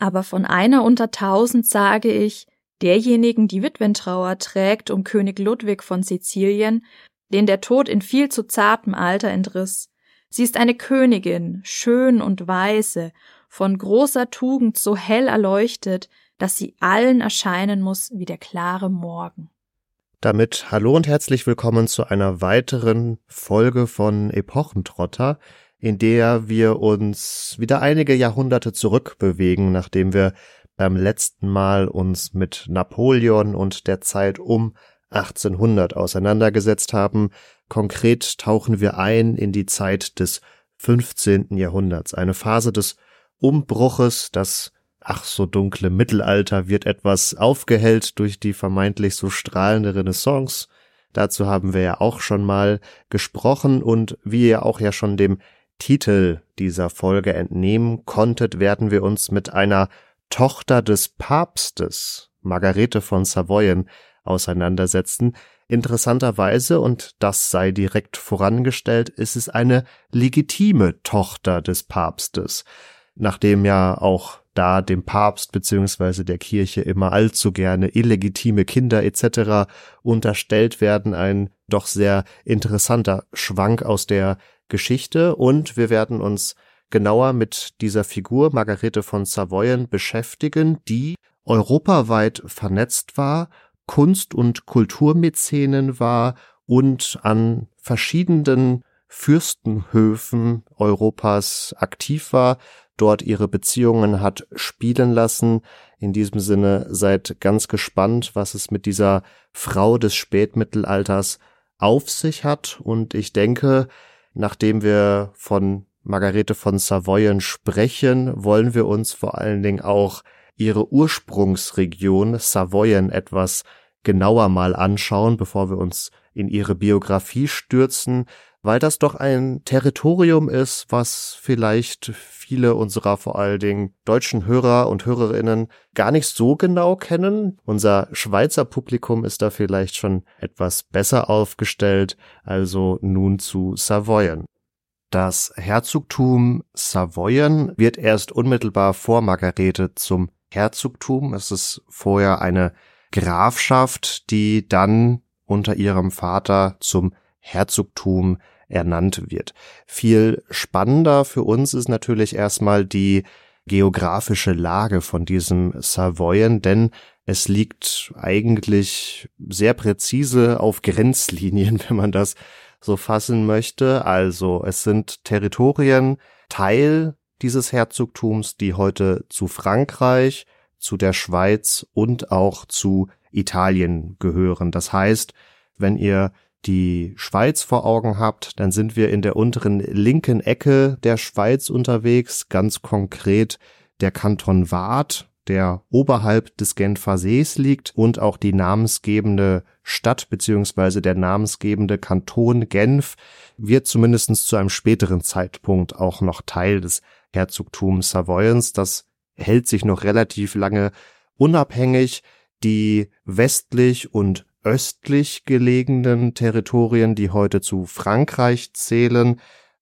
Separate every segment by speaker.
Speaker 1: Aber von einer unter tausend sage ich, derjenigen, die Witwentrauer trägt um König Ludwig von Sizilien, den der Tod in viel zu zartem Alter entriss. Sie ist eine Königin, schön und weise, von großer Tugend so hell erleuchtet, dass sie allen erscheinen muss wie der klare Morgen.
Speaker 2: Damit hallo und herzlich willkommen zu einer weiteren Folge von Epochentrotter, in der wir uns wieder einige Jahrhunderte zurückbewegen, nachdem wir beim letzten Mal uns mit Napoleon und der Zeit um 1800 auseinandergesetzt haben. Konkret tauchen wir ein in die Zeit des 15. Jahrhunderts, eine Phase des Umbruches, das ach so dunkle Mittelalter wird etwas aufgehellt durch die vermeintlich so strahlende Renaissance. Dazu haben wir ja auch schon mal gesprochen und wie ihr auch ja schon dem Titel dieser Folge entnehmen konntet, werden wir uns mit einer Tochter des Papstes, Margarete von Savoyen, auseinandersetzen. Interessanterweise, und das sei direkt vorangestellt, ist es eine legitime Tochter des Papstes, nachdem ja auch da dem Papst beziehungsweise der Kirche immer allzu gerne illegitime Kinder etc. unterstellt werden, ein doch sehr interessanter Schwank aus der Geschichte und wir werden uns genauer mit dieser Figur Margarete von Savoyen beschäftigen, die europaweit vernetzt war, Kunst- und Kulturmäzenen war und an verschiedenen Fürstenhöfen Europas aktiv war, dort ihre Beziehungen hat spielen lassen. In diesem Sinne seid ganz gespannt, was es mit dieser Frau des Spätmittelalters auf sich hat. Und ich denke, nachdem wir von Margarete von Savoyen sprechen, wollen wir uns vor allen Dingen auch ihre Ursprungsregion Savoyen etwas genauer mal anschauen, bevor wir uns in ihre Biografie stürzen, weil das doch ein Territorium ist, was vielleicht viele unserer vor allen Dingen deutschen Hörer und Hörerinnen gar nicht so genau kennen. Unser Schweizer Publikum ist da vielleicht schon etwas besser aufgestellt, also nun zu Savoyen. Das Herzogtum Savoyen wird erst unmittelbar vor Margarete zum Herzogtum. Es ist vorher eine Grafschaft, die dann unter ihrem Vater zum Herzogtum ernannt wird. Viel spannender für uns ist natürlich erstmal die geografische Lage von diesem Savoyen, denn es liegt eigentlich sehr präzise auf Grenzlinien, wenn man das so fassen möchte. Also es sind Territorien Teil dieses Herzogtums, die heute zu Frankreich, zu der Schweiz und auch zu Italien gehören. Das heißt, wenn ihr die Schweiz vor Augen habt, dann sind wir in der unteren linken Ecke der Schweiz unterwegs, ganz konkret der Kanton Waadt, der oberhalb des Genfer Sees liegt und auch die namensgebende Stadt beziehungsweise der namensgebende Kanton Genf wird zumindestens zu einem späteren Zeitpunkt auch noch Teil des Herzogtums Savoyens. Das hält sich noch relativ lange unabhängig. Die westlich und östlich gelegenen Territorien, die heute zu Frankreich zählen,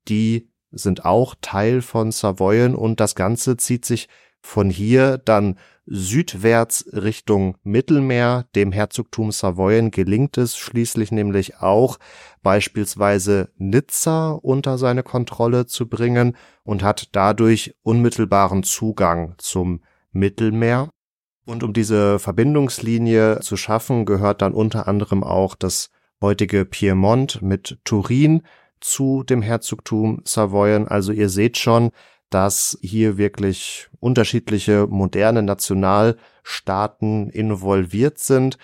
Speaker 2: die sind auch Teil von Savoyen und das Ganze zieht sich von hier dann südwärts Richtung Mittelmeer. Dem Herzogtum Savoyen gelingt es schließlich nämlich auch, beispielsweise Nizza unter seine Kontrolle zu bringen und hat dadurch unmittelbaren Zugang zum Mittelmeer. Und um diese Verbindungslinie zu schaffen, gehört dann unter anderem auch das heutige Piemont mit Turin zu dem Herzogtum Savoyen. Also ihr seht schon, dass hier wirklich unterschiedliche moderne Nationalstaaten involviert sind.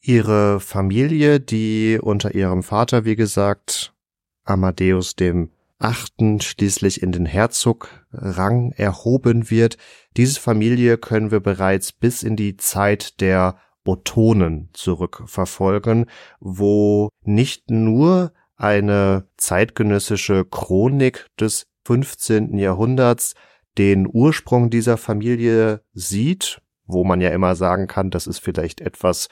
Speaker 2: Ihre Familie, die unter ihrem Vater, wie gesagt, Amadeus dem schließlich in den Herzograng erhoben wird. Diese Familie können wir bereits bis in die Zeit der Ottonen zurückverfolgen, wo nicht nur eine zeitgenössische Chronik des 15. Jahrhunderts den Ursprung dieser Familie sieht, wo man ja immer sagen kann, das ist vielleicht etwas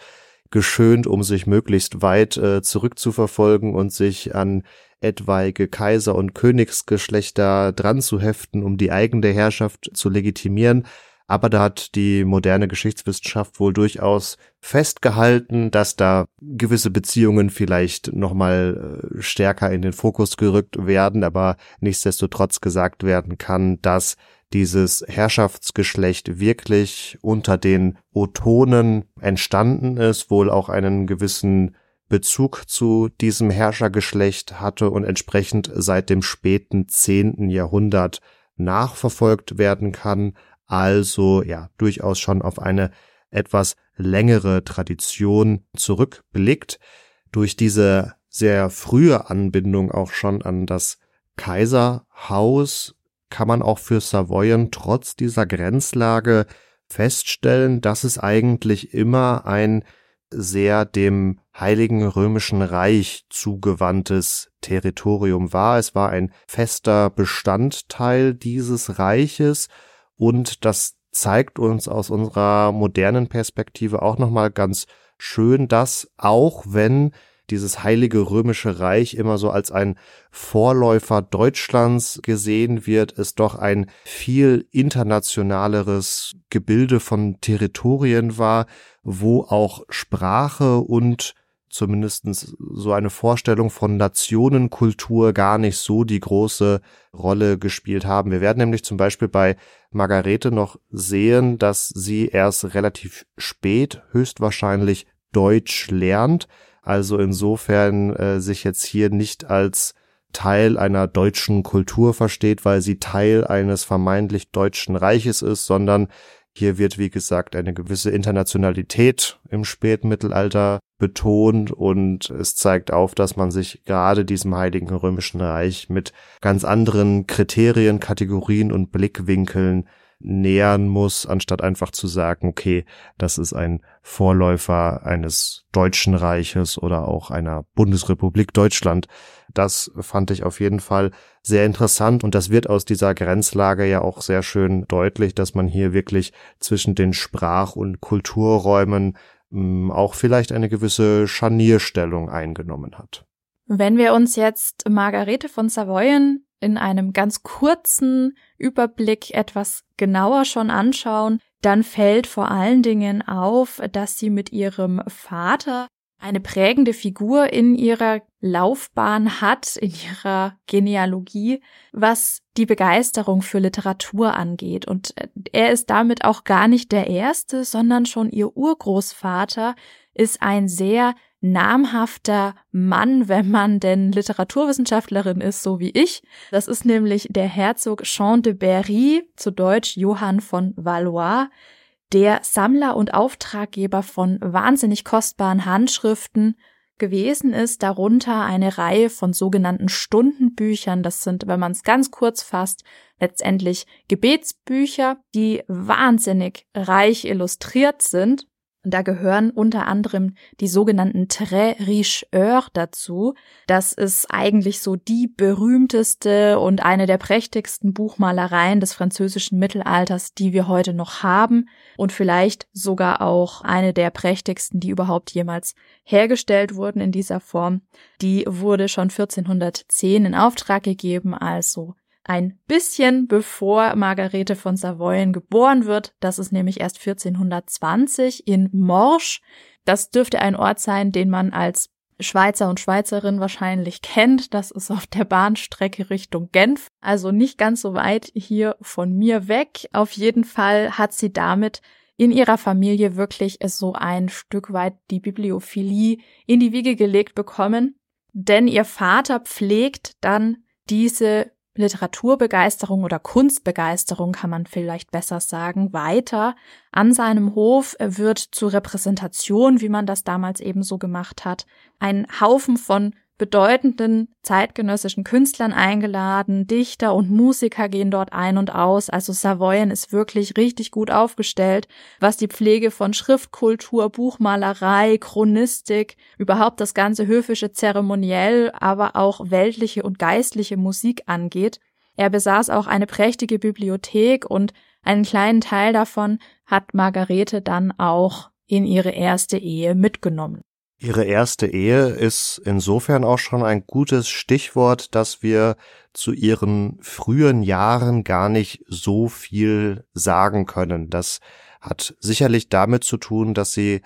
Speaker 2: geschönt, um sich möglichst weit äh, zurückzuverfolgen und sich an etwaige Kaiser- und Königsgeschlechter dran zu heften, um die eigene Herrschaft zu legitimieren. Aber da hat die moderne Geschichtswissenschaft wohl durchaus festgehalten, dass da gewisse Beziehungen vielleicht nochmal äh, stärker in den Fokus gerückt werden, aber nichtsdestotrotz gesagt werden kann, dass dieses Herrschaftsgeschlecht wirklich unter den Otonen entstanden ist, wohl auch einen gewissen Bezug zu diesem Herrschergeschlecht hatte und entsprechend seit dem späten zehnten Jahrhundert nachverfolgt werden kann, also ja durchaus schon auf eine etwas längere Tradition zurückblickt, durch diese sehr frühe Anbindung auch schon an das Kaiserhaus kann man auch für Savoyen trotz dieser Grenzlage feststellen, dass es eigentlich immer ein sehr dem Heiligen Römischen Reich zugewandtes Territorium war. Es war ein fester Bestandteil dieses Reiches und das zeigt uns aus unserer modernen Perspektive auch nochmal ganz schön, dass auch wenn dieses heilige römische Reich immer so als ein Vorläufer Deutschlands gesehen wird, es doch ein viel internationaleres Gebilde von Territorien war, wo auch Sprache und zumindestens so eine Vorstellung von Nationenkultur gar nicht so die große Rolle gespielt haben. Wir werden nämlich zum Beispiel bei Margarete noch sehen, dass sie erst relativ spät höchstwahrscheinlich Deutsch lernt, also insofern äh, sich jetzt hier nicht als Teil einer deutschen Kultur versteht, weil sie Teil eines vermeintlich deutschen Reiches ist, sondern hier wird, wie gesagt, eine gewisse Internationalität im Spätmittelalter betont und es zeigt auf, dass man sich gerade diesem Heiligen Römischen Reich mit ganz anderen Kriterien, Kategorien und Blickwinkeln nähern muss, anstatt einfach zu sagen, okay, das ist ein Vorläufer eines Deutschen Reiches oder auch einer Bundesrepublik Deutschland. Das fand ich auf jeden Fall sehr interessant und das wird aus dieser Grenzlage ja auch sehr schön deutlich, dass man hier wirklich zwischen den Sprach- und Kulturräumen auch vielleicht eine gewisse Scharnierstellung eingenommen hat.
Speaker 1: Wenn wir uns jetzt Margarete von Savoyen in einem ganz kurzen Überblick etwas genauer schon anschauen, dann fällt vor allen Dingen auf, dass sie mit ihrem Vater eine prägende Figur in ihrer Laufbahn hat, in ihrer Genealogie, was die Begeisterung für Literatur angeht. Und er ist damit auch gar nicht der Erste, sondern schon ihr Urgroßvater ist ein sehr namhafter Mann, wenn man denn Literaturwissenschaftlerin ist, so wie ich. Das ist nämlich der Herzog Jean de Berry, zu Deutsch Johann von Valois, der Sammler und Auftraggeber von wahnsinnig kostbaren Handschriften gewesen ist, darunter eine Reihe von sogenannten Stundenbüchern. Das sind, wenn man es ganz kurz fasst, letztendlich Gebetsbücher, die wahnsinnig reich illustriert sind und da gehören unter anderem die sogenannten Très Richeurs dazu. Das ist eigentlich so die berühmteste und eine der prächtigsten Buchmalereien des französischen Mittelalters, die wir heute noch haben und vielleicht sogar auch eine der prächtigsten, die überhaupt jemals hergestellt wurden in dieser Form. Die wurde schon 1410 in Auftrag gegeben, also ein bisschen bevor Margarete von Savoyen geboren wird. Das ist nämlich erst 1420 in Morsch. Das dürfte ein Ort sein, den man als Schweizer und Schweizerin wahrscheinlich kennt. Das ist auf der Bahnstrecke Richtung Genf, also nicht ganz so weit hier von mir weg. Auf jeden Fall hat sie damit in ihrer Familie wirklich so ein Stück weit die Bibliophilie in die Wiege gelegt bekommen. Denn ihr Vater pflegt dann diese Literaturbegeisterung oder Kunstbegeisterung kann man vielleicht besser sagen, weiter. An seinem Hof wird zur Repräsentation, wie man das damals eben so gemacht hat, ein Haufen von bedeutenden zeitgenössischen Künstlern eingeladen, Dichter und Musiker gehen dort ein und aus, also Savoyen ist wirklich richtig gut aufgestellt, was die Pflege von Schriftkultur, Buchmalerei, Chronistik, überhaupt das ganze höfische Zeremoniell, aber auch weltliche und geistliche Musik angeht. Er besaß auch eine prächtige Bibliothek und einen kleinen Teil davon hat Margarete dann auch in ihre erste Ehe mitgenommen.
Speaker 2: Ihre erste Ehe ist insofern auch schon ein gutes Stichwort, dass wir zu ihren frühen Jahren gar nicht so viel sagen können. Das hat sicherlich damit zu tun, dass sie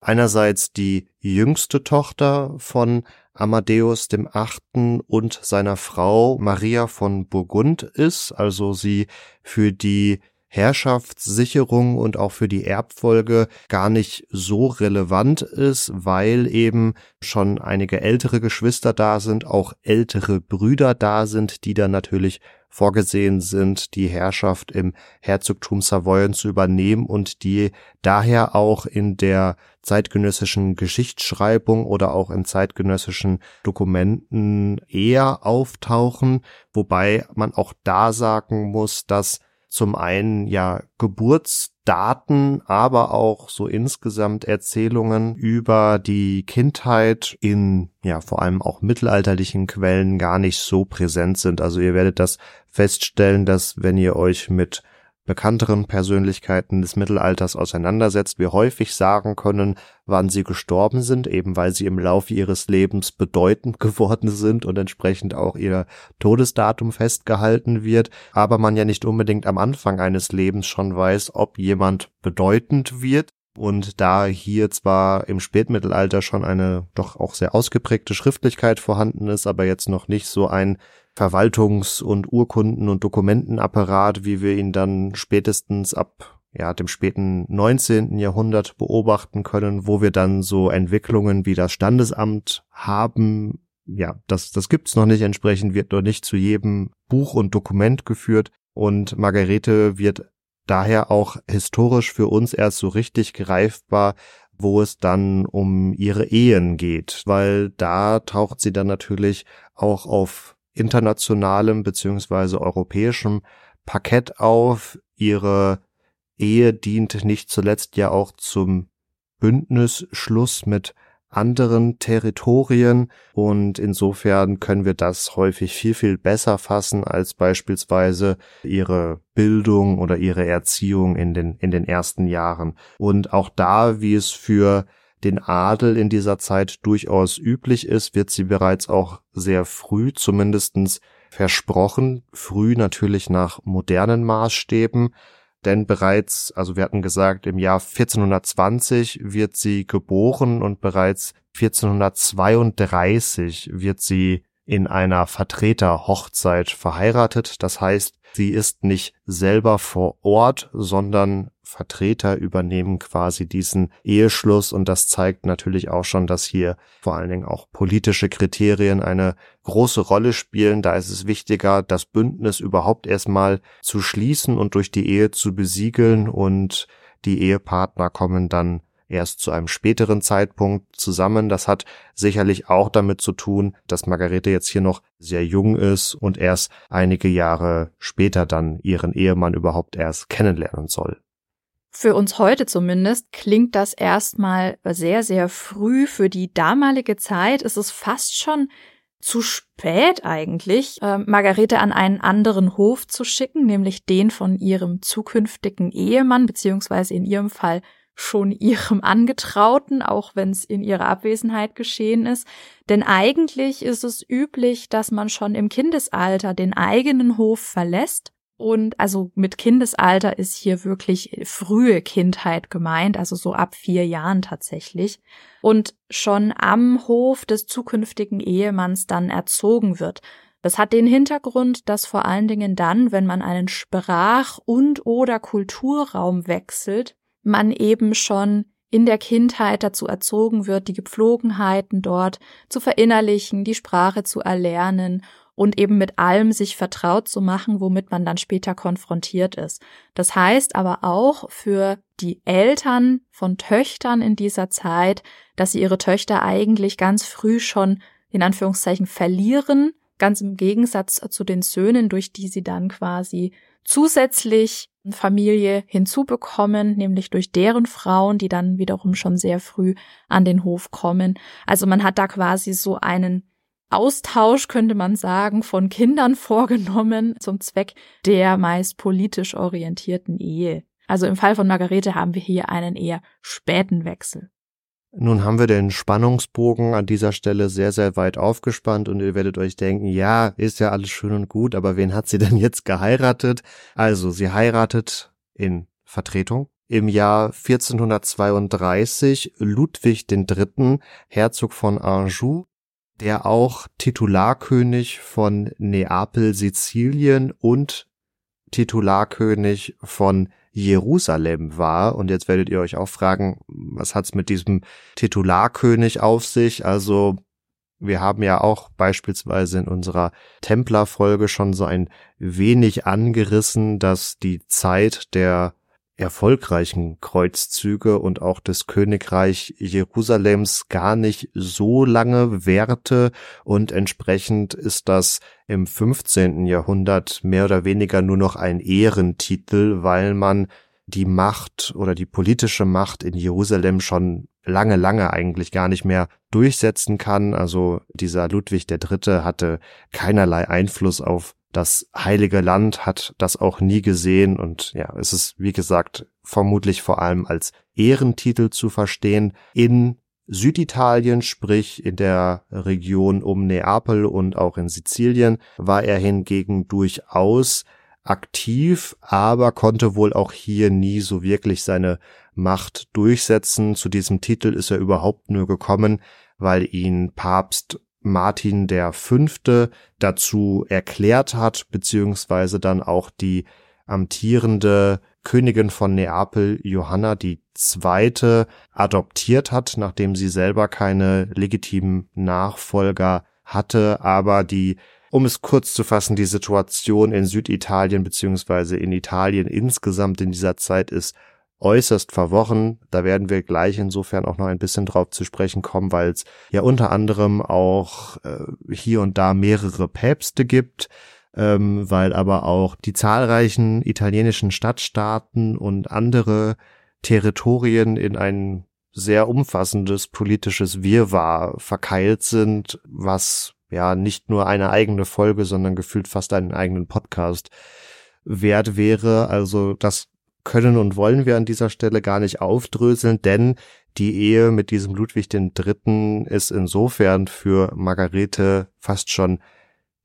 Speaker 2: einerseits die jüngste Tochter von Amadeus dem Achten und seiner Frau Maria von Burgund ist, also sie für die Herrschaftssicherung und auch für die Erbfolge gar nicht so relevant ist, weil eben schon einige ältere Geschwister da sind, auch ältere Brüder da sind, die dann natürlich vorgesehen sind, die Herrschaft im Herzogtum Savoyen zu übernehmen und die daher auch in der zeitgenössischen Geschichtsschreibung oder auch in zeitgenössischen Dokumenten eher auftauchen, wobei man auch da sagen muss, dass zum einen ja Geburtsdaten, aber auch so insgesamt Erzählungen über die Kindheit in ja vor allem auch mittelalterlichen Quellen gar nicht so präsent sind. Also ihr werdet das feststellen, dass wenn ihr euch mit bekannteren Persönlichkeiten des Mittelalters auseinandersetzt, wir häufig sagen können, wann sie gestorben sind, eben weil sie im Laufe ihres Lebens bedeutend geworden sind und entsprechend auch ihr Todesdatum festgehalten wird, aber man ja nicht unbedingt am Anfang eines Lebens schon weiß, ob jemand bedeutend wird. Und da hier zwar im Spätmittelalter schon eine doch auch sehr ausgeprägte Schriftlichkeit vorhanden ist, aber jetzt noch nicht so ein Verwaltungs- und Urkunden- und Dokumentenapparat, wie wir ihn dann spätestens ab ja, dem späten 19. Jahrhundert beobachten können, wo wir dann so Entwicklungen wie das Standesamt haben. Ja, das, das gibt's noch nicht. Entsprechend wird noch nicht zu jedem Buch und Dokument geführt. Und Margarete wird daher auch historisch für uns erst so richtig greifbar, wo es dann um ihre Ehen geht, weil da taucht sie dann natürlich auch auf internationalem beziehungsweise europäischem Parkett auf. Ihre Ehe dient nicht zuletzt ja auch zum Bündnisschluss mit anderen Territorien und insofern können wir das häufig viel, viel besser fassen als beispielsweise ihre Bildung oder ihre Erziehung in den, in den ersten Jahren. Und auch da, wie es für den Adel in dieser Zeit durchaus üblich ist, wird sie bereits auch sehr früh zumindestens versprochen, früh natürlich nach modernen Maßstäben, denn bereits, also wir hatten gesagt, im Jahr 1420 wird sie geboren und bereits 1432 wird sie in einer Vertreterhochzeit verheiratet. Das heißt, sie ist nicht selber vor Ort, sondern Vertreter übernehmen quasi diesen Eheschluss und das zeigt natürlich auch schon, dass hier vor allen Dingen auch politische Kriterien eine große Rolle spielen. Da ist es wichtiger, das Bündnis überhaupt erstmal zu schließen und durch die Ehe zu besiegeln und die Ehepartner kommen dann erst zu einem späteren Zeitpunkt zusammen. Das hat sicherlich auch damit zu tun, dass Margarete jetzt hier noch sehr jung ist und erst einige Jahre später dann ihren Ehemann überhaupt erst kennenlernen soll.
Speaker 1: Für uns heute zumindest klingt das erstmal sehr, sehr früh. Für die damalige Zeit ist es fast schon zu spät eigentlich, äh, Margarete an einen anderen Hof zu schicken, nämlich den von ihrem zukünftigen Ehemann, beziehungsweise in ihrem Fall schon ihrem Angetrauten, auch wenn es in ihrer Abwesenheit geschehen ist. Denn eigentlich ist es üblich, dass man schon im Kindesalter den eigenen Hof verlässt und also mit Kindesalter ist hier wirklich frühe Kindheit gemeint, also so ab vier Jahren tatsächlich. Und schon am Hof des zukünftigen Ehemanns dann erzogen wird. Das hat den Hintergrund, dass vor allen Dingen dann, wenn man einen Sprach- und oder Kulturraum wechselt, man eben schon in der Kindheit dazu erzogen wird, die Gepflogenheiten dort zu verinnerlichen, die Sprache zu erlernen und eben mit allem sich vertraut zu machen, womit man dann später konfrontiert ist. Das heißt aber auch für die Eltern von Töchtern in dieser Zeit, dass sie ihre Töchter eigentlich ganz früh schon in Anführungszeichen verlieren, ganz im Gegensatz zu den Söhnen, durch die sie dann quasi zusätzlich Familie hinzubekommen, nämlich durch deren Frauen, die dann wiederum schon sehr früh an den Hof kommen. Also man hat da quasi so einen Austausch, könnte man sagen, von Kindern vorgenommen zum Zweck der meist politisch orientierten Ehe. Also im Fall von Margarete haben wir hier einen eher späten Wechsel.
Speaker 2: Nun haben wir den Spannungsbogen an dieser Stelle sehr, sehr weit aufgespannt und ihr werdet euch denken, ja, ist ja alles schön und gut, aber wen hat sie denn jetzt geheiratet? Also, sie heiratet in Vertretung im Jahr 1432 Ludwig III., Herzog von Anjou, der auch Titularkönig von Neapel, Sizilien und Titularkönig von Jerusalem war. Und jetzt werdet ihr euch auch fragen, was hat's mit diesem Titularkönig auf sich? Also wir haben ja auch beispielsweise in unserer Templerfolge schon so ein wenig angerissen, dass die Zeit der erfolgreichen Kreuzzüge und auch des Königreich Jerusalems gar nicht so lange währte und entsprechend ist das im 15. Jahrhundert mehr oder weniger nur noch ein Ehrentitel, weil man die Macht oder die politische Macht in Jerusalem schon lange, lange eigentlich gar nicht mehr durchsetzen kann. Also dieser Ludwig III. hatte keinerlei Einfluss auf das heilige Land hat das auch nie gesehen und ja, es ist, wie gesagt, vermutlich vor allem als Ehrentitel zu verstehen. In Süditalien, sprich in der Region um Neapel und auch in Sizilien, war er hingegen durchaus aktiv, aber konnte wohl auch hier nie so wirklich seine Macht durchsetzen. Zu diesem Titel ist er überhaupt nur gekommen, weil ihn Papst Martin der Fünfte dazu erklärt hat, beziehungsweise dann auch die amtierende Königin von Neapel, Johanna die Zweite, adoptiert hat, nachdem sie selber keine legitimen Nachfolger hatte, aber die um es kurz zu fassen, die Situation in Süditalien beziehungsweise in Italien insgesamt in dieser Zeit ist äußerst verworren. Da werden wir gleich insofern auch noch ein bisschen drauf zu sprechen kommen, weil es ja unter anderem auch äh, hier und da mehrere Päpste gibt, ähm, weil aber auch die zahlreichen italienischen Stadtstaaten und andere Territorien in ein sehr umfassendes politisches Wirrwarr verkeilt sind, was ja nicht nur eine eigene Folge, sondern gefühlt fast einen eigenen Podcast wert wäre. Also das können und wollen wir an dieser Stelle gar nicht aufdröseln, denn die Ehe mit diesem Ludwig III. ist insofern für Margarete fast schon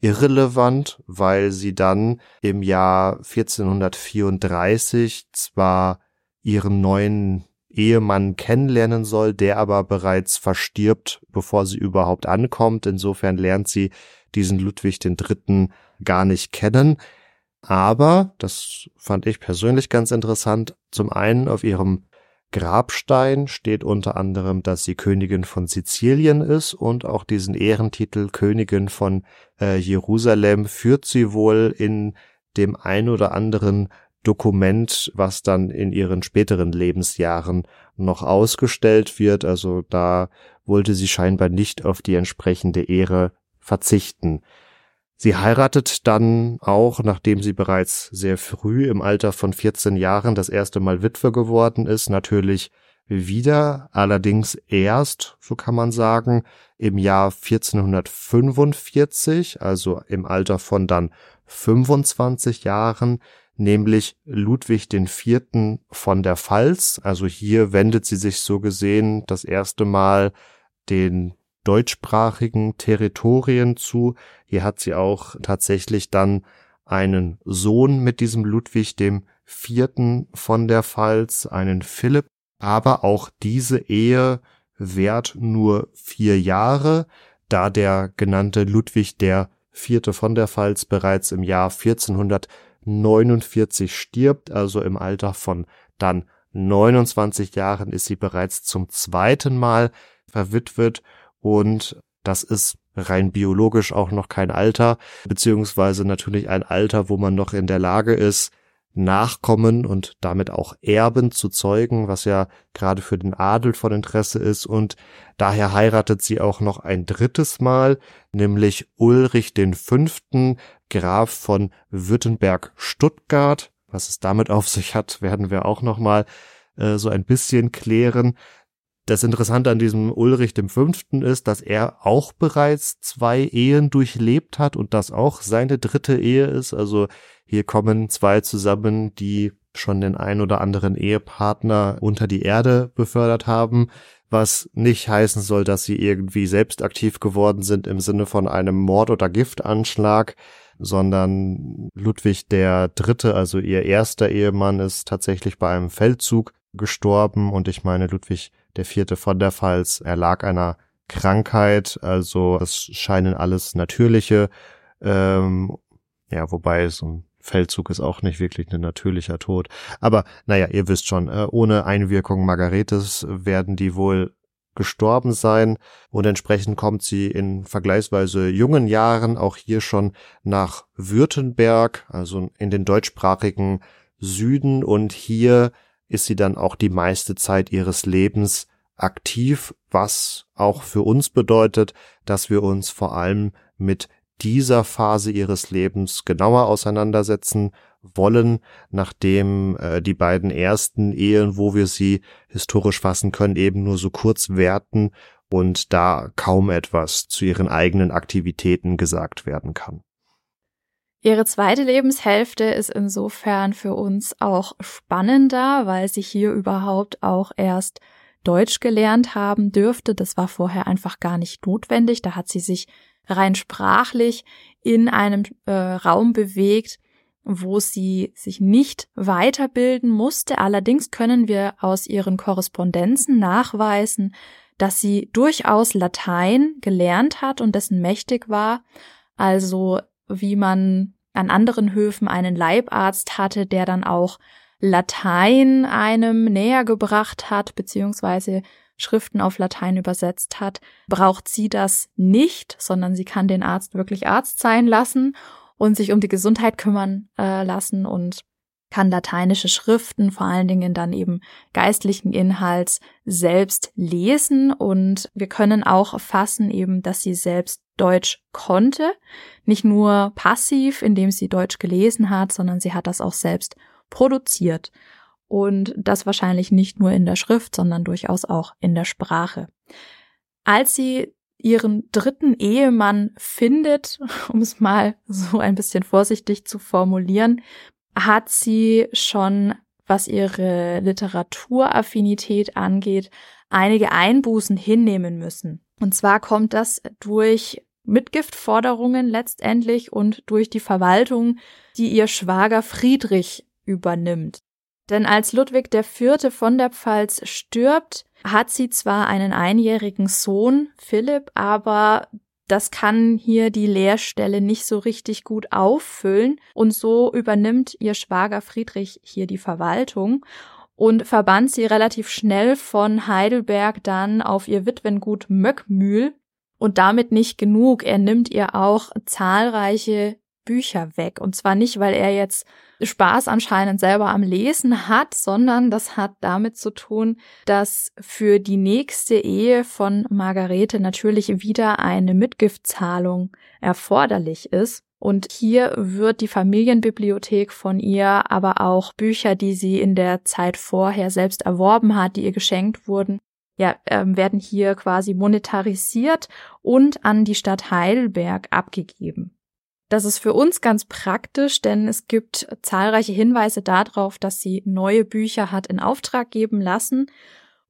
Speaker 2: irrelevant, weil sie dann im Jahr 1434 zwar ihren neuen Ehemann kennenlernen soll, der aber bereits verstirbt, bevor sie überhaupt ankommt. Insofern lernt sie diesen Ludwig III. gar nicht kennen. Aber, das fand ich persönlich ganz interessant, zum einen auf ihrem Grabstein steht unter anderem, dass sie Königin von Sizilien ist und auch diesen Ehrentitel Königin von äh, Jerusalem führt sie wohl in dem ein oder anderen Dokument, was dann in ihren späteren Lebensjahren noch ausgestellt wird. Also da wollte sie scheinbar nicht auf die entsprechende Ehre verzichten. Sie heiratet dann auch, nachdem sie bereits sehr früh im Alter von 14 Jahren das erste Mal Witwe geworden ist, natürlich wieder, allerdings erst, so kann man sagen, im Jahr 1445, also im Alter von dann 25 Jahren, nämlich Ludwig IV. von der Pfalz. Also hier wendet sie sich so gesehen das erste Mal den deutschsprachigen Territorien zu. Hier hat sie auch tatsächlich dann einen Sohn mit diesem Ludwig dem Vierten von der Pfalz, einen Philipp. Aber auch diese Ehe währt nur vier Jahre, da der genannte Ludwig der Vierte von der Pfalz bereits im Jahr 1449 stirbt, also im Alter von dann 29 Jahren ist sie bereits zum zweiten Mal verwitwet und das ist rein biologisch auch noch kein Alter, beziehungsweise natürlich ein Alter, wo man noch in der Lage ist, Nachkommen und damit auch Erben zu zeugen, was ja gerade für den Adel von Interesse ist. Und daher heiratet sie auch noch ein drittes Mal, nämlich Ulrich den Fünften, Graf von Württemberg-Stuttgart. Was es damit auf sich hat, werden wir auch noch mal äh, so ein bisschen klären. Das Interessante an diesem Ulrich dem Fünften ist, dass er auch bereits zwei Ehen durchlebt hat und das auch seine dritte Ehe ist. Also hier kommen zwei zusammen, die schon den ein oder anderen Ehepartner unter die Erde befördert haben. was nicht heißen soll, dass sie irgendwie selbst aktiv geworden sind im Sinne von einem Mord- oder Giftanschlag, sondern Ludwig der Dritte, also ihr erster Ehemann, ist tatsächlich bei einem Feldzug gestorben und ich meine Ludwig der Vierte von der Pfalz. Erlag einer Krankheit, also es scheinen alles natürliche, ähm, ja, wobei so ein Feldzug ist auch nicht wirklich ein natürlicher Tod. Aber naja, ihr wisst schon, äh, ohne Einwirkung Margaretes werden die wohl gestorben sein. Und entsprechend kommt sie in vergleichsweise jungen Jahren auch hier schon nach Württemberg, also in den deutschsprachigen Süden. Und hier ist sie dann auch die meiste Zeit ihres Lebens aktiv, was auch für uns bedeutet, dass wir uns vor allem mit dieser Phase ihres Lebens genauer auseinandersetzen wollen, nachdem äh, die beiden ersten Ehen, wo wir sie historisch fassen können, eben nur so kurz werten und da kaum etwas zu ihren eigenen Aktivitäten gesagt werden kann.
Speaker 1: Ihre zweite Lebenshälfte ist insofern für uns auch spannender, weil sie hier überhaupt auch erst Deutsch gelernt haben dürfte. Das war vorher einfach gar nicht notwendig. Da hat sie sich rein sprachlich in einem äh, Raum bewegt, wo sie sich nicht weiterbilden musste. Allerdings können wir aus ihren Korrespondenzen nachweisen, dass sie durchaus Latein gelernt hat und dessen mächtig war. Also wie man an anderen Höfen einen Leibarzt hatte, der dann auch Latein einem näher gebracht hat, beziehungsweise Schriften auf Latein übersetzt hat, braucht sie das nicht, sondern sie kann den Arzt wirklich Arzt sein lassen und sich um die Gesundheit kümmern äh, lassen und kann lateinische Schriften, vor allen Dingen dann eben geistlichen Inhalts, selbst lesen. Und wir können auch erfassen eben, dass sie selbst Deutsch konnte, nicht nur passiv, indem sie Deutsch gelesen hat, sondern sie hat das auch selbst produziert und das wahrscheinlich nicht nur in der Schrift, sondern durchaus auch in der Sprache. Als sie ihren dritten Ehemann findet, um es mal so ein bisschen vorsichtig zu formulieren, hat sie schon, was ihre Literaturaffinität angeht, einige Einbußen hinnehmen müssen. Und zwar kommt das durch Mitgiftforderungen letztendlich und durch die Verwaltung, die ihr Schwager Friedrich übernimmt. Denn als Ludwig IV. von der Pfalz stirbt, hat sie zwar einen einjährigen Sohn, Philipp, aber das kann hier die Lehrstelle nicht so richtig gut auffüllen und so übernimmt ihr Schwager Friedrich hier die Verwaltung und verbannt sie relativ schnell von Heidelberg dann auf ihr Witwengut Möckmühl und damit nicht genug. Er nimmt ihr auch zahlreiche Bücher weg und zwar nicht, weil er jetzt Spaß anscheinend selber am Lesen hat, sondern das hat damit zu tun, dass für die nächste Ehe von Margarete natürlich wieder eine Mitgiftzahlung erforderlich ist. Und hier wird die Familienbibliothek von ihr, aber auch Bücher, die sie in der Zeit vorher selbst erworben hat, die ihr geschenkt wurden, ja, äh, werden hier quasi monetarisiert und an die Stadt Heidelberg abgegeben. Das ist für uns ganz praktisch, denn es gibt zahlreiche Hinweise darauf, dass sie neue Bücher hat in Auftrag geben lassen.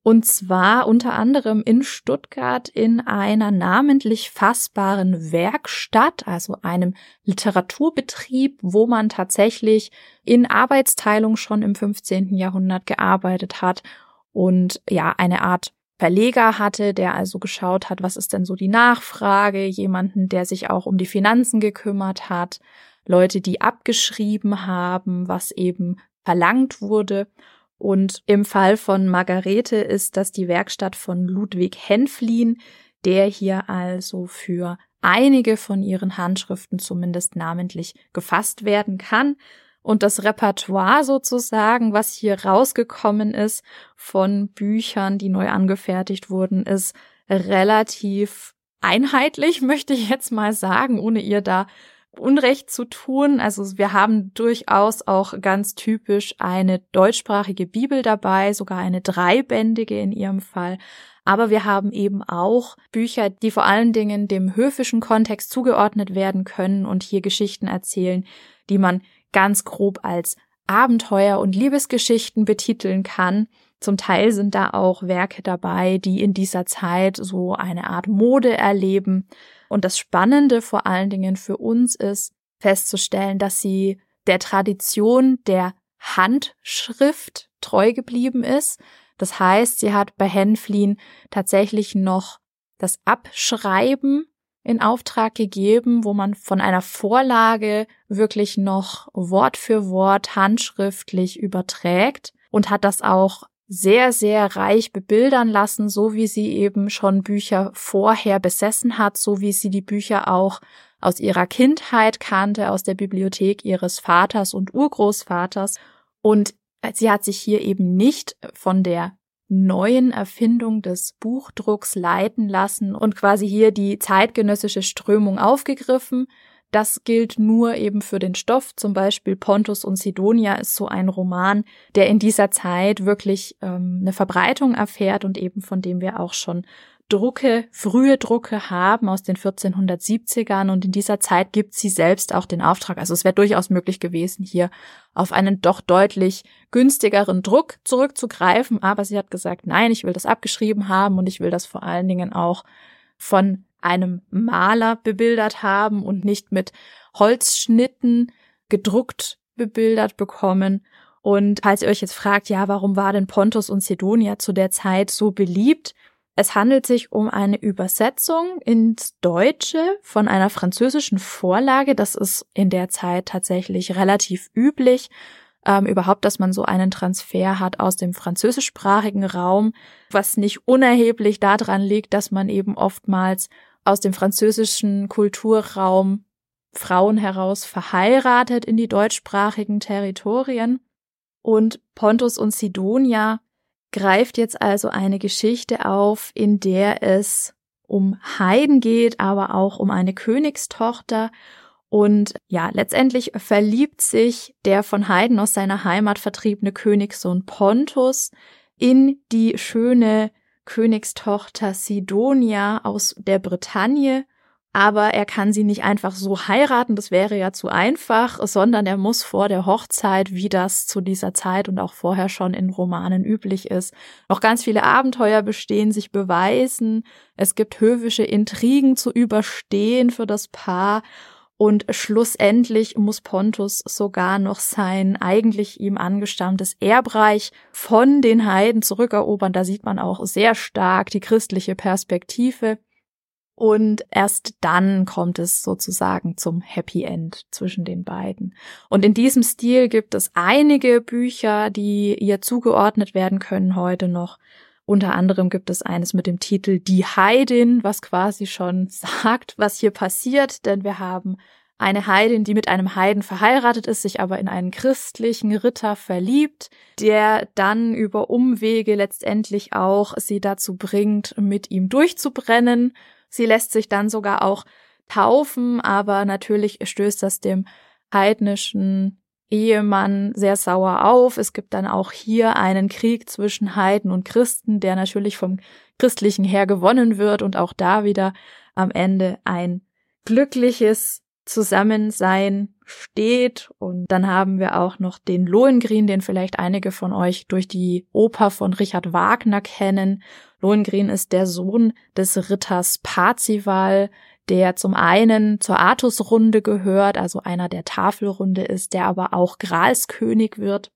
Speaker 1: Und zwar unter anderem in Stuttgart in einer namentlich fassbaren Werkstatt, also einem Literaturbetrieb, wo man tatsächlich in Arbeitsteilung schon im 15. Jahrhundert gearbeitet hat und ja, eine Art Verleger hatte, der also geschaut hat, was ist denn so die Nachfrage, jemanden, der sich auch um die Finanzen gekümmert hat, Leute, die abgeschrieben haben, was eben verlangt wurde. Und im Fall von Margarete ist das die Werkstatt von Ludwig Henflin, der hier also für einige von ihren Handschriften zumindest namentlich gefasst werden kann und das Repertoire sozusagen, was hier rausgekommen ist von Büchern, die neu angefertigt wurden, ist relativ einheitlich, möchte ich jetzt mal sagen, ohne ihr da Unrecht zu tun. Also wir haben durchaus auch ganz typisch eine deutschsprachige Bibel dabei, sogar eine dreibändige in ihrem Fall. Aber wir haben eben auch Bücher, die vor allen Dingen dem höfischen Kontext zugeordnet werden können und hier Geschichten erzählen, die man ganz grob als Abenteuer und Liebesgeschichten betiteln kann. Zum Teil sind da auch Werke dabei, die in dieser Zeit so eine Art Mode erleben. Und das Spannende vor allen Dingen für uns ist festzustellen, dass sie der Tradition der Handschrift treu geblieben ist. Das heißt, sie hat bei Henflin tatsächlich noch das Abschreiben in Auftrag gegeben, wo man von einer Vorlage wirklich noch Wort für Wort handschriftlich überträgt und hat das auch sehr, sehr reich bebildern lassen, so wie sie eben schon Bücher vorher besessen hat, so wie sie die Bücher auch aus ihrer Kindheit kannte, aus der Bibliothek ihres Vaters und Urgroßvaters. Und sie hat sich hier eben nicht von der neuen Erfindung des Buchdrucks leiten lassen und quasi hier die zeitgenössische Strömung aufgegriffen. Das gilt nur eben für den Stoff. Zum Beispiel Pontus und Sidonia ist so ein Roman, der in dieser Zeit wirklich ähm, eine Verbreitung erfährt und eben von dem wir auch schon Drucke, frühe Drucke haben aus den 1470ern und in dieser Zeit gibt sie selbst auch den Auftrag. Also es wäre durchaus möglich gewesen, hier auf einen doch deutlich günstigeren Druck zurückzugreifen, aber sie hat gesagt, nein, ich will das abgeschrieben haben und ich will das vor allen Dingen auch von einem Maler bebildert haben und nicht mit Holzschnitten gedruckt bebildert bekommen. Und falls ihr euch jetzt fragt, ja, warum war denn Pontus und Sidonia zu der Zeit so beliebt? Es handelt sich um eine Übersetzung ins Deutsche von einer französischen Vorlage. Das ist in der Zeit tatsächlich relativ üblich. Ähm, überhaupt, dass man so einen Transfer hat aus dem französischsprachigen Raum, was nicht unerheblich daran liegt, dass man eben oftmals aus dem französischen Kulturraum Frauen heraus verheiratet in die deutschsprachigen Territorien. Und Pontus und Sidonia greift jetzt also eine Geschichte auf, in der es um Heiden geht, aber auch um eine Königstochter. Und ja, letztendlich verliebt sich der von Heiden aus seiner Heimat vertriebene Königssohn Pontus in die schöne Königstochter Sidonia aus der Bretagne aber er kann sie nicht einfach so heiraten, das wäre ja zu einfach, sondern er muss vor der Hochzeit, wie das zu dieser Zeit und auch vorher schon in Romanen üblich ist, noch ganz viele Abenteuer bestehen, sich beweisen, es gibt höfische Intrigen zu überstehen für das Paar und schlussendlich muss Pontus sogar noch sein eigentlich ihm angestammtes Erbreich von den Heiden zurückerobern. Da sieht man auch sehr stark die christliche Perspektive. Und erst dann kommt es sozusagen zum Happy End zwischen den beiden. Und in diesem Stil gibt es einige Bücher, die ihr zugeordnet werden können heute noch. Unter anderem gibt es eines mit dem Titel Die Heidin, was quasi schon sagt, was hier passiert, denn wir haben eine Heidin, die mit einem Heiden verheiratet ist, sich aber in einen christlichen Ritter verliebt, der dann über Umwege letztendlich auch sie dazu bringt, mit ihm durchzubrennen Sie lässt sich dann sogar auch taufen, aber natürlich stößt das dem heidnischen Ehemann sehr sauer auf. Es gibt dann auch hier einen Krieg zwischen Heiden und Christen, der natürlich vom Christlichen her gewonnen wird und auch da wieder am Ende ein glückliches Zusammensein steht. Und dann haben wir auch noch den Lohengrin, den vielleicht einige von euch durch die Oper von Richard Wagner kennen. Lohengrin ist der Sohn des Ritters Parzival, der zum einen zur Artusrunde gehört, also einer der Tafelrunde ist, der aber auch Gralskönig wird.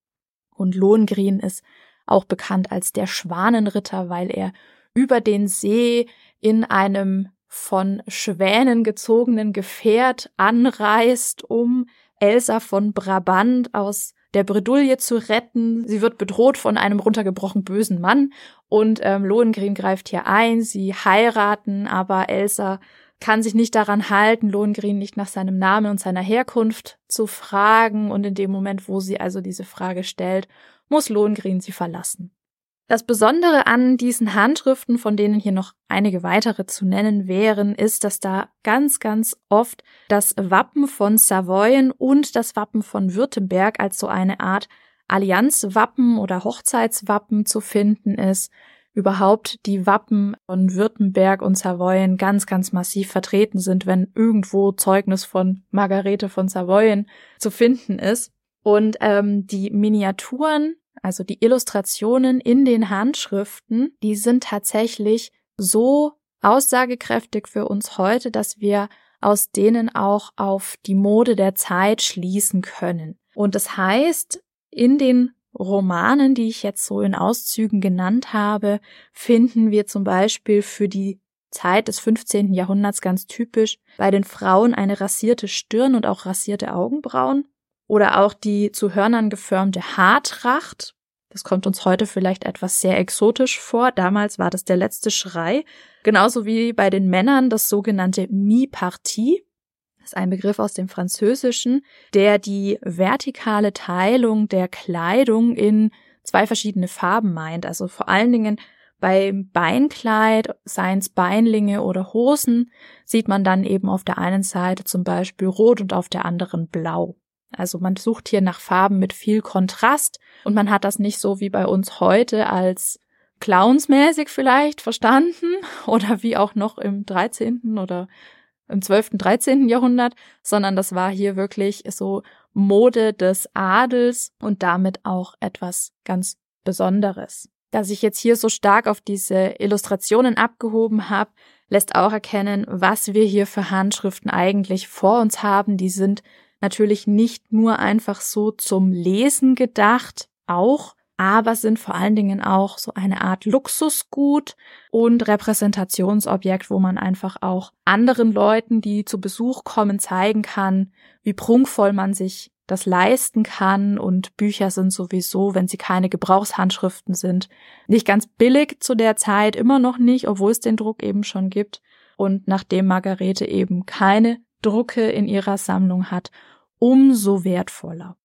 Speaker 1: Und Lohengrin ist auch bekannt als der Schwanenritter, weil er über den See in einem von Schwänen gezogenen Gefährt anreist, um Elsa von Brabant aus der Bredouille zu retten. Sie wird bedroht von einem runtergebrochen bösen Mann und ähm, Lohengrin greift hier ein. Sie heiraten, aber Elsa kann sich nicht daran halten, Lohengrin nicht nach seinem Namen und seiner Herkunft zu fragen. Und in dem Moment, wo sie also diese Frage stellt, muss Lohengrin sie verlassen. Das Besondere an diesen Handschriften, von denen hier noch einige weitere zu nennen wären, ist, dass da ganz, ganz oft das Wappen von Savoyen und das Wappen von Württemberg als so eine Art Allianzwappen oder Hochzeitswappen zu finden ist. Überhaupt die Wappen von Württemberg und Savoyen ganz, ganz massiv vertreten sind, wenn irgendwo Zeugnis von Margarete von Savoyen zu finden ist. Und ähm, die Miniaturen also die Illustrationen in den Handschriften, die sind tatsächlich so aussagekräftig für uns heute, dass wir aus denen auch auf die Mode der Zeit schließen können. Und das heißt, in den Romanen, die ich jetzt so in Auszügen genannt habe, finden wir zum Beispiel für die Zeit des 15. Jahrhunderts ganz typisch bei den Frauen eine rasierte Stirn und auch rasierte Augenbrauen oder auch die zu Hörnern geförmte Haartracht. Das kommt uns heute vielleicht etwas sehr exotisch vor. Damals war das der letzte Schrei. Genauso wie bei den Männern das sogenannte Mi-Partie. Das ist ein Begriff aus dem Französischen, der die vertikale Teilung der Kleidung in zwei verschiedene Farben meint. Also vor allen Dingen beim Beinkleid, seien es Beinlinge oder Hosen, sieht man dann eben auf der einen Seite zum Beispiel rot und auf der anderen blau. Also man sucht hier nach Farben mit viel Kontrast und man hat das nicht so wie bei uns heute als clownsmäßig vielleicht verstanden oder wie auch noch im 13. oder im 12., 13. Jahrhundert, sondern das war hier wirklich so Mode des Adels und damit auch etwas ganz Besonderes. Dass ich jetzt hier so stark auf diese Illustrationen abgehoben habe, lässt auch erkennen, was wir hier für Handschriften eigentlich vor uns haben. Die sind natürlich nicht nur einfach so zum Lesen gedacht, auch, aber sind vor allen Dingen auch so eine Art Luxusgut und Repräsentationsobjekt, wo man einfach auch anderen Leuten, die zu Besuch kommen, zeigen kann, wie prunkvoll man sich das leisten kann und Bücher sind sowieso, wenn sie keine Gebrauchshandschriften sind, nicht ganz billig zu der Zeit, immer noch nicht, obwohl es den Druck eben schon gibt. Und nachdem Margarete eben keine Drucke in ihrer Sammlung hat, umso wertvoller.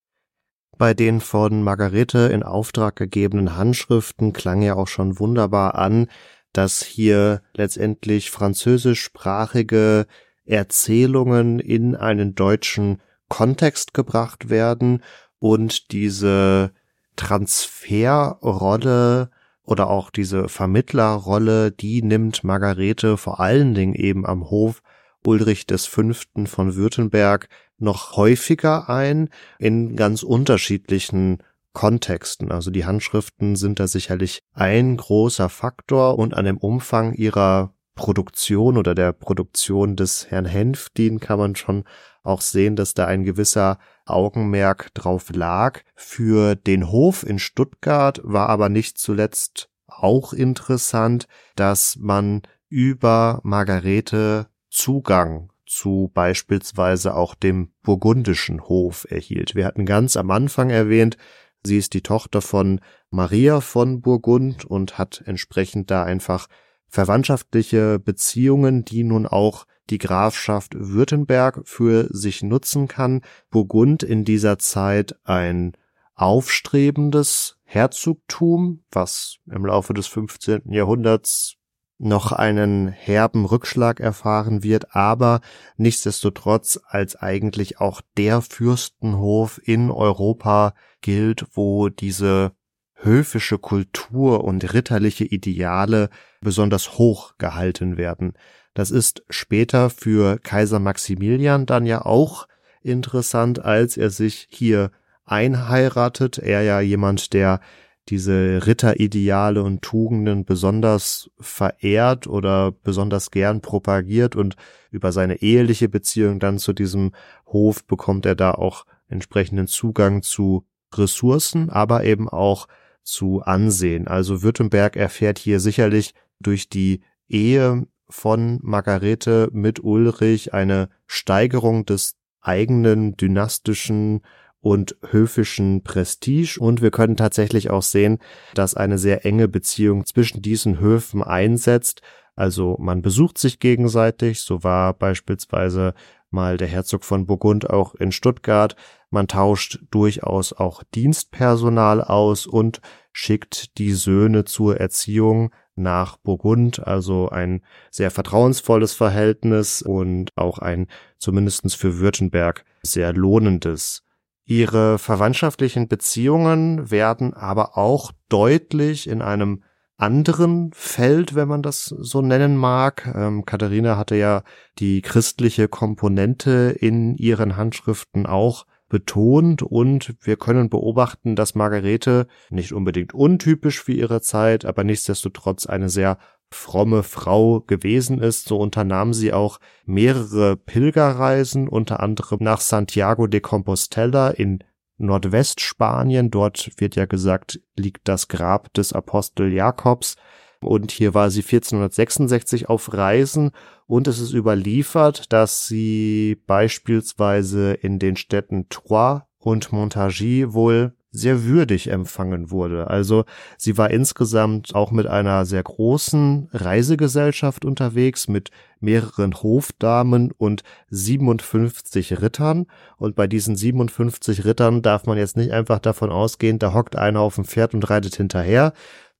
Speaker 2: Bei den von Margarete in Auftrag gegebenen Handschriften klang ja auch schon wunderbar an, dass hier letztendlich französischsprachige Erzählungen in einen deutschen Kontext gebracht werden und diese Transferrolle oder auch diese Vermittlerrolle, die nimmt Margarete vor allen Dingen eben am Hof Ulrich des Fünften von Württemberg noch häufiger ein in ganz unterschiedlichen Kontexten. Also die Handschriften sind da sicherlich ein großer Faktor und an dem Umfang ihrer Produktion oder der Produktion des Herrn Henfdien kann man schon auch sehen, dass da ein gewisser Augenmerk drauf lag. Für den Hof in Stuttgart war aber nicht zuletzt auch interessant, dass man über Margarete Zugang zu beispielsweise auch dem burgundischen Hof erhielt. Wir hatten ganz am Anfang erwähnt, sie ist die Tochter von Maria von Burgund und hat entsprechend da einfach verwandtschaftliche Beziehungen, die nun auch die Grafschaft Württemberg für sich nutzen kann. Burgund in dieser Zeit ein aufstrebendes Herzogtum, was im Laufe des 15. Jahrhunderts noch einen herben Rückschlag erfahren wird, aber nichtsdestotrotz als eigentlich auch der Fürstenhof in Europa gilt, wo diese höfische Kultur und ritterliche Ideale besonders hoch gehalten werden. Das ist später für Kaiser Maximilian dann ja auch interessant, als er sich hier einheiratet. Er ja jemand, der diese Ritterideale und Tugenden besonders verehrt oder besonders gern propagiert und über seine eheliche Beziehung dann zu diesem Hof bekommt er da auch entsprechenden Zugang zu Ressourcen, aber eben auch zu Ansehen. Also Württemberg erfährt hier sicherlich durch die Ehe von Margarete mit Ulrich eine Steigerung des eigenen dynastischen und höfischen Prestige und wir können tatsächlich auch sehen, dass eine sehr enge Beziehung zwischen diesen Höfen einsetzt. Also man besucht sich gegenseitig, so war beispielsweise mal der Herzog von Burgund auch in Stuttgart. Man tauscht durchaus auch Dienstpersonal aus und schickt die Söhne zur Erziehung nach Burgund, also ein sehr vertrauensvolles Verhältnis und auch ein zumindestens für Württemberg sehr lohnendes. Ihre verwandtschaftlichen Beziehungen werden aber auch deutlich in einem anderen Feld, wenn man das so nennen mag. Ähm, Katharina hatte ja die christliche Komponente in ihren Handschriften auch betont und wir können beobachten, dass Margarete nicht unbedingt untypisch für ihre Zeit, aber nichtsdestotrotz eine sehr fromme Frau gewesen ist. So unternahm sie auch mehrere Pilgerreisen, unter anderem nach Santiago de Compostela in Nordwestspanien. Dort wird ja gesagt, liegt das Grab des Apostel Jakobs. Und hier war sie 1466 auf Reisen und es ist überliefert, dass sie beispielsweise in den Städten Troyes und Montargis wohl sehr würdig empfangen wurde. Also sie war insgesamt auch mit einer sehr großen Reisegesellschaft unterwegs, mit mehreren Hofdamen und 57 Rittern. Und bei diesen 57 Rittern darf man jetzt nicht einfach davon ausgehen, da hockt einer auf dem Pferd und reitet hinterher,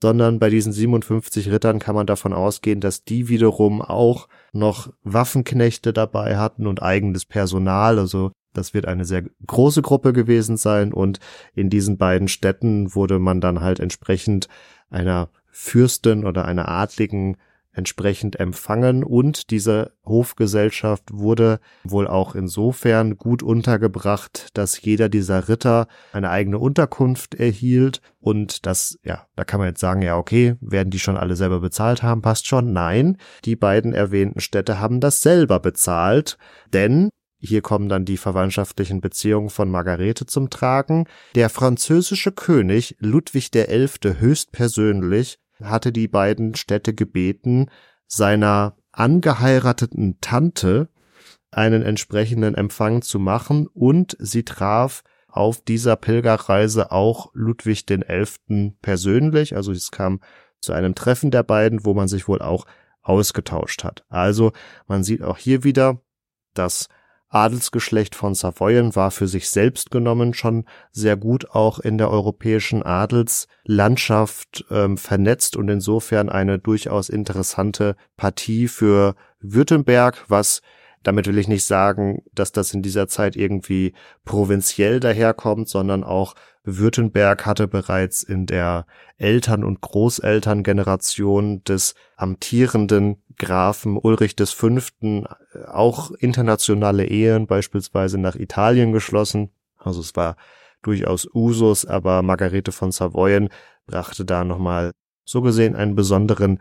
Speaker 2: sondern bei diesen 57 Rittern kann man davon ausgehen, dass die wiederum auch noch Waffenknechte dabei hatten und eigenes Personal. Also das wird eine sehr große Gruppe gewesen sein und in diesen beiden Städten wurde man dann halt entsprechend einer Fürstin oder einer Adligen entsprechend empfangen und diese Hofgesellschaft wurde wohl auch insofern gut untergebracht, dass jeder dieser Ritter eine eigene Unterkunft erhielt und das, ja, da kann man jetzt sagen, ja, okay, werden die schon alle selber bezahlt haben, passt schon. Nein, die beiden erwähnten Städte haben das selber bezahlt, denn hier kommen dann die verwandtschaftlichen Beziehungen von Margarete zum Tragen. Der französische König Ludwig XI. höchstpersönlich hatte die beiden Städte gebeten, seiner angeheirateten Tante einen entsprechenden Empfang zu machen und sie traf auf dieser Pilgerreise auch Ludwig Elften persönlich. Also es kam zu einem Treffen der beiden, wo man sich wohl auch ausgetauscht hat. Also man sieht auch hier wieder, dass Adelsgeschlecht von Savoyen war für sich selbst genommen schon sehr gut auch in der europäischen Adelslandschaft ähm, vernetzt und insofern eine durchaus interessante Partie für Württemberg, was damit will ich nicht sagen, dass das in dieser Zeit irgendwie provinziell daherkommt, sondern auch Württemberg hatte bereits in der Eltern- und Großelterngeneration des amtierenden Grafen Ulrich V. Äh, auch internationale Ehen beispielsweise nach Italien geschlossen. Also es war durchaus Usus, aber Margarete von Savoyen brachte da nochmal so gesehen einen besonderen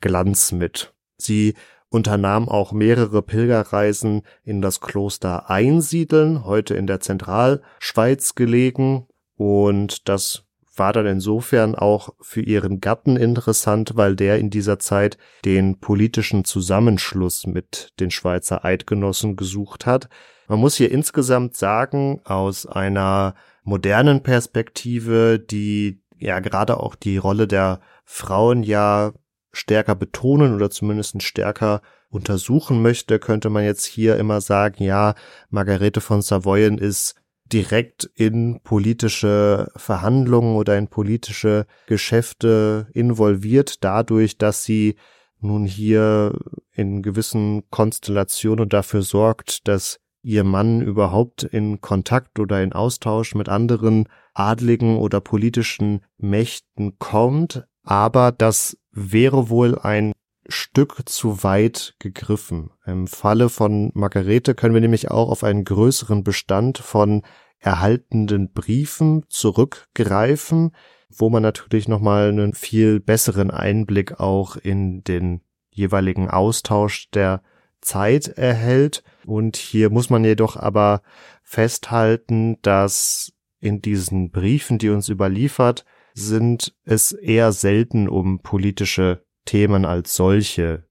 Speaker 2: Glanz mit. Sie unternahm auch mehrere Pilgerreisen in das Kloster Einsiedeln, heute in der Zentralschweiz gelegen, und das war dann insofern auch für ihren Gatten interessant, weil der in dieser Zeit den politischen Zusammenschluss mit den Schweizer Eidgenossen gesucht hat. Man muss hier insgesamt sagen, aus einer modernen Perspektive, die ja gerade auch die Rolle der Frauen ja stärker betonen oder zumindest stärker untersuchen möchte, könnte man jetzt hier immer sagen, ja, Margarete von Savoyen ist direkt in politische Verhandlungen oder in politische Geschäfte involviert, dadurch, dass sie nun hier in gewissen Konstellationen dafür sorgt, dass ihr Mann überhaupt in Kontakt oder in Austausch mit anderen adligen oder politischen Mächten kommt, aber das wäre wohl ein Stück zu weit gegriffen. Im Falle von Margarete können wir nämlich auch auf einen größeren Bestand von erhaltenden Briefen zurückgreifen, wo man natürlich nochmal einen viel besseren Einblick auch in den jeweiligen Austausch der Zeit erhält. Und hier muss man jedoch aber festhalten, dass in diesen Briefen, die uns überliefert, sind es eher selten um politische Themen als solche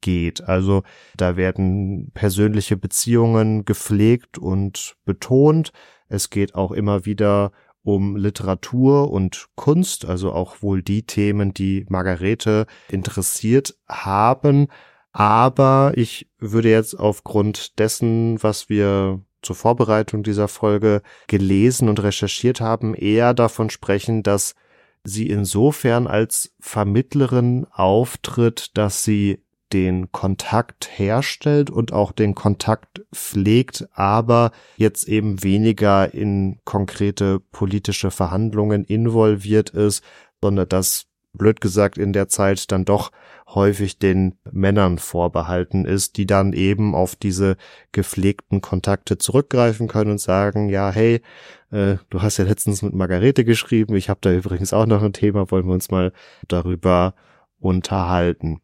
Speaker 2: geht. Also da werden persönliche Beziehungen gepflegt und betont. Es geht auch immer wieder um Literatur und Kunst, also auch wohl die Themen, die Margarete interessiert haben. Aber ich würde jetzt aufgrund dessen, was wir zur Vorbereitung dieser Folge gelesen und recherchiert haben, eher davon sprechen, dass sie insofern als Vermittlerin auftritt, dass sie den Kontakt herstellt und auch den Kontakt pflegt, aber jetzt eben weniger in konkrete politische Verhandlungen involviert ist, sondern dass blöd gesagt in der Zeit dann doch häufig den Männern vorbehalten ist, die dann eben auf diese gepflegten Kontakte zurückgreifen können und sagen, ja, hey, äh, du hast ja letztens mit Margarete geschrieben, ich habe da übrigens auch noch ein Thema, wollen wir uns mal darüber unterhalten.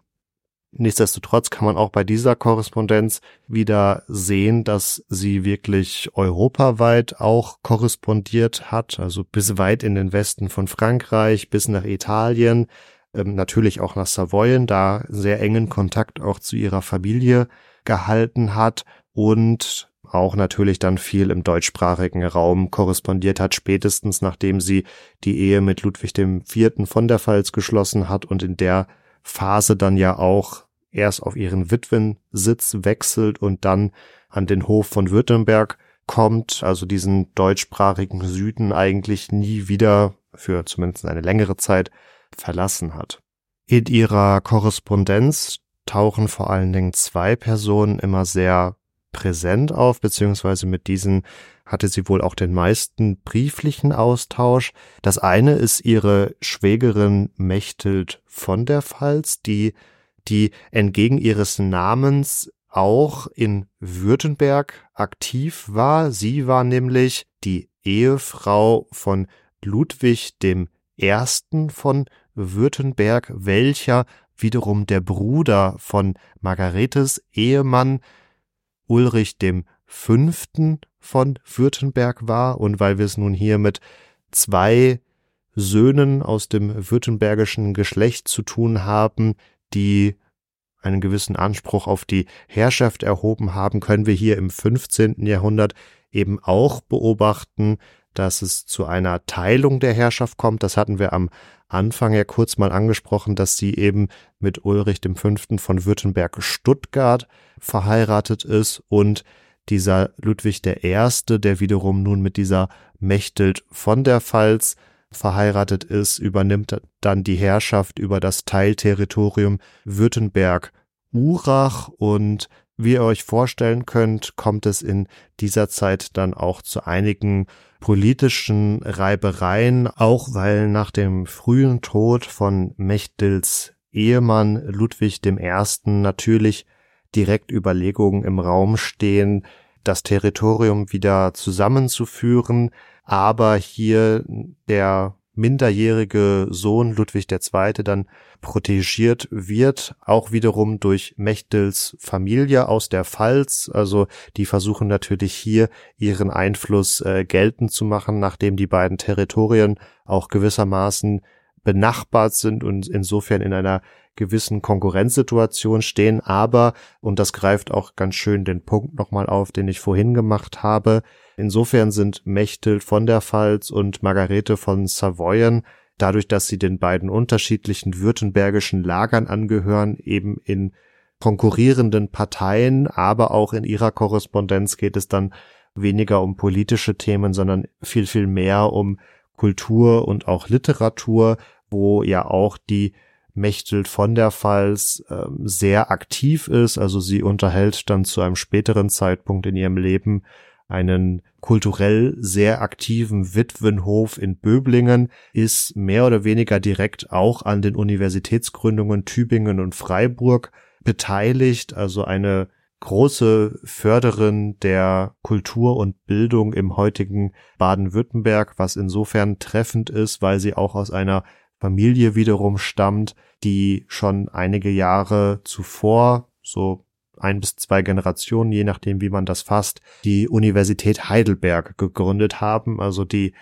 Speaker 2: Nichtsdestotrotz kann man auch bei dieser Korrespondenz wieder sehen, dass sie wirklich europaweit auch korrespondiert hat, also bis weit in den Westen von Frankreich, bis nach Italien, ähm, natürlich auch nach Savoyen, da sehr engen Kontakt auch zu ihrer Familie gehalten hat und auch natürlich dann viel im deutschsprachigen Raum korrespondiert hat, spätestens nachdem sie die Ehe mit Ludwig IV. von der Pfalz geschlossen hat und in der Phase dann ja auch erst auf ihren Witwensitz wechselt und dann an den Hof von Württemberg kommt, also diesen deutschsprachigen Süden eigentlich nie wieder für zumindest eine längere Zeit verlassen hat. In ihrer Korrespondenz tauchen vor allen Dingen zwei Personen immer sehr präsent auf, beziehungsweise mit diesen hatte sie wohl auch den meisten brieflichen Austausch. Das eine ist ihre Schwägerin Mechthild von der Pfalz, die, die entgegen ihres Namens auch in Württemberg aktiv war. Sie war nämlich die Ehefrau von Ludwig dem Ersten von Württemberg, welcher wiederum der Bruder von Margaretes Ehemann Ulrich dem Fünften von Württemberg war und weil wir es nun hier mit zwei Söhnen aus dem württembergischen Geschlecht zu tun haben, die einen gewissen Anspruch auf die Herrschaft erhoben haben, können wir hier im 15. Jahrhundert eben auch beobachten, dass es zu einer Teilung der Herrschaft kommt. Das hatten wir am Anfang ja kurz mal angesprochen, dass sie eben mit Ulrich V. von Württemberg-Stuttgart verheiratet ist und dieser Ludwig I., der wiederum nun mit dieser Mechthild von der Pfalz verheiratet ist, übernimmt dann die Herrschaft über das Teilterritorium Württemberg-Urach und wie ihr euch vorstellen könnt, kommt es in dieser Zeit dann auch zu einigen politischen Reibereien, auch weil nach dem frühen Tod von Mechtils Ehemann Ludwig I. natürlich direkt Überlegungen im Raum stehen, das Territorium wieder zusammenzuführen, aber hier der minderjährige Sohn Ludwig II. dann protegiert wird, auch wiederum durch Mechtels Familie aus der Pfalz. Also die versuchen natürlich hier ihren Einfluss äh, geltend zu machen, nachdem die beiden Territorien auch gewissermaßen benachbart sind und insofern in einer gewissen Konkurrenzsituation stehen. Aber, und das greift auch ganz schön den Punkt nochmal auf, den ich vorhin gemacht habe, insofern sind Mechthild von der Pfalz und Margarete von Savoyen dadurch, dass sie den beiden unterschiedlichen württembergischen Lagern angehören, eben in konkurrierenden Parteien, aber auch in ihrer Korrespondenz geht es dann weniger um politische Themen, sondern viel, viel mehr um Kultur und auch Literatur, wo ja auch die Mechthild von der Pfalz äh, sehr aktiv ist. Also sie unterhält dann zu einem späteren Zeitpunkt in ihrem Leben einen kulturell sehr aktiven Witwenhof in Böblingen, ist mehr oder weniger direkt auch an den Universitätsgründungen Tübingen und Freiburg beteiligt, also eine große Förderin der Kultur und Bildung im heutigen Baden-Württemberg, was insofern treffend ist, weil sie auch aus einer Familie wiederum stammt, die schon einige Jahre zuvor, so ein bis zwei Generationen, je nachdem, wie man das fasst, die Universität Heidelberg gegründet haben. Also die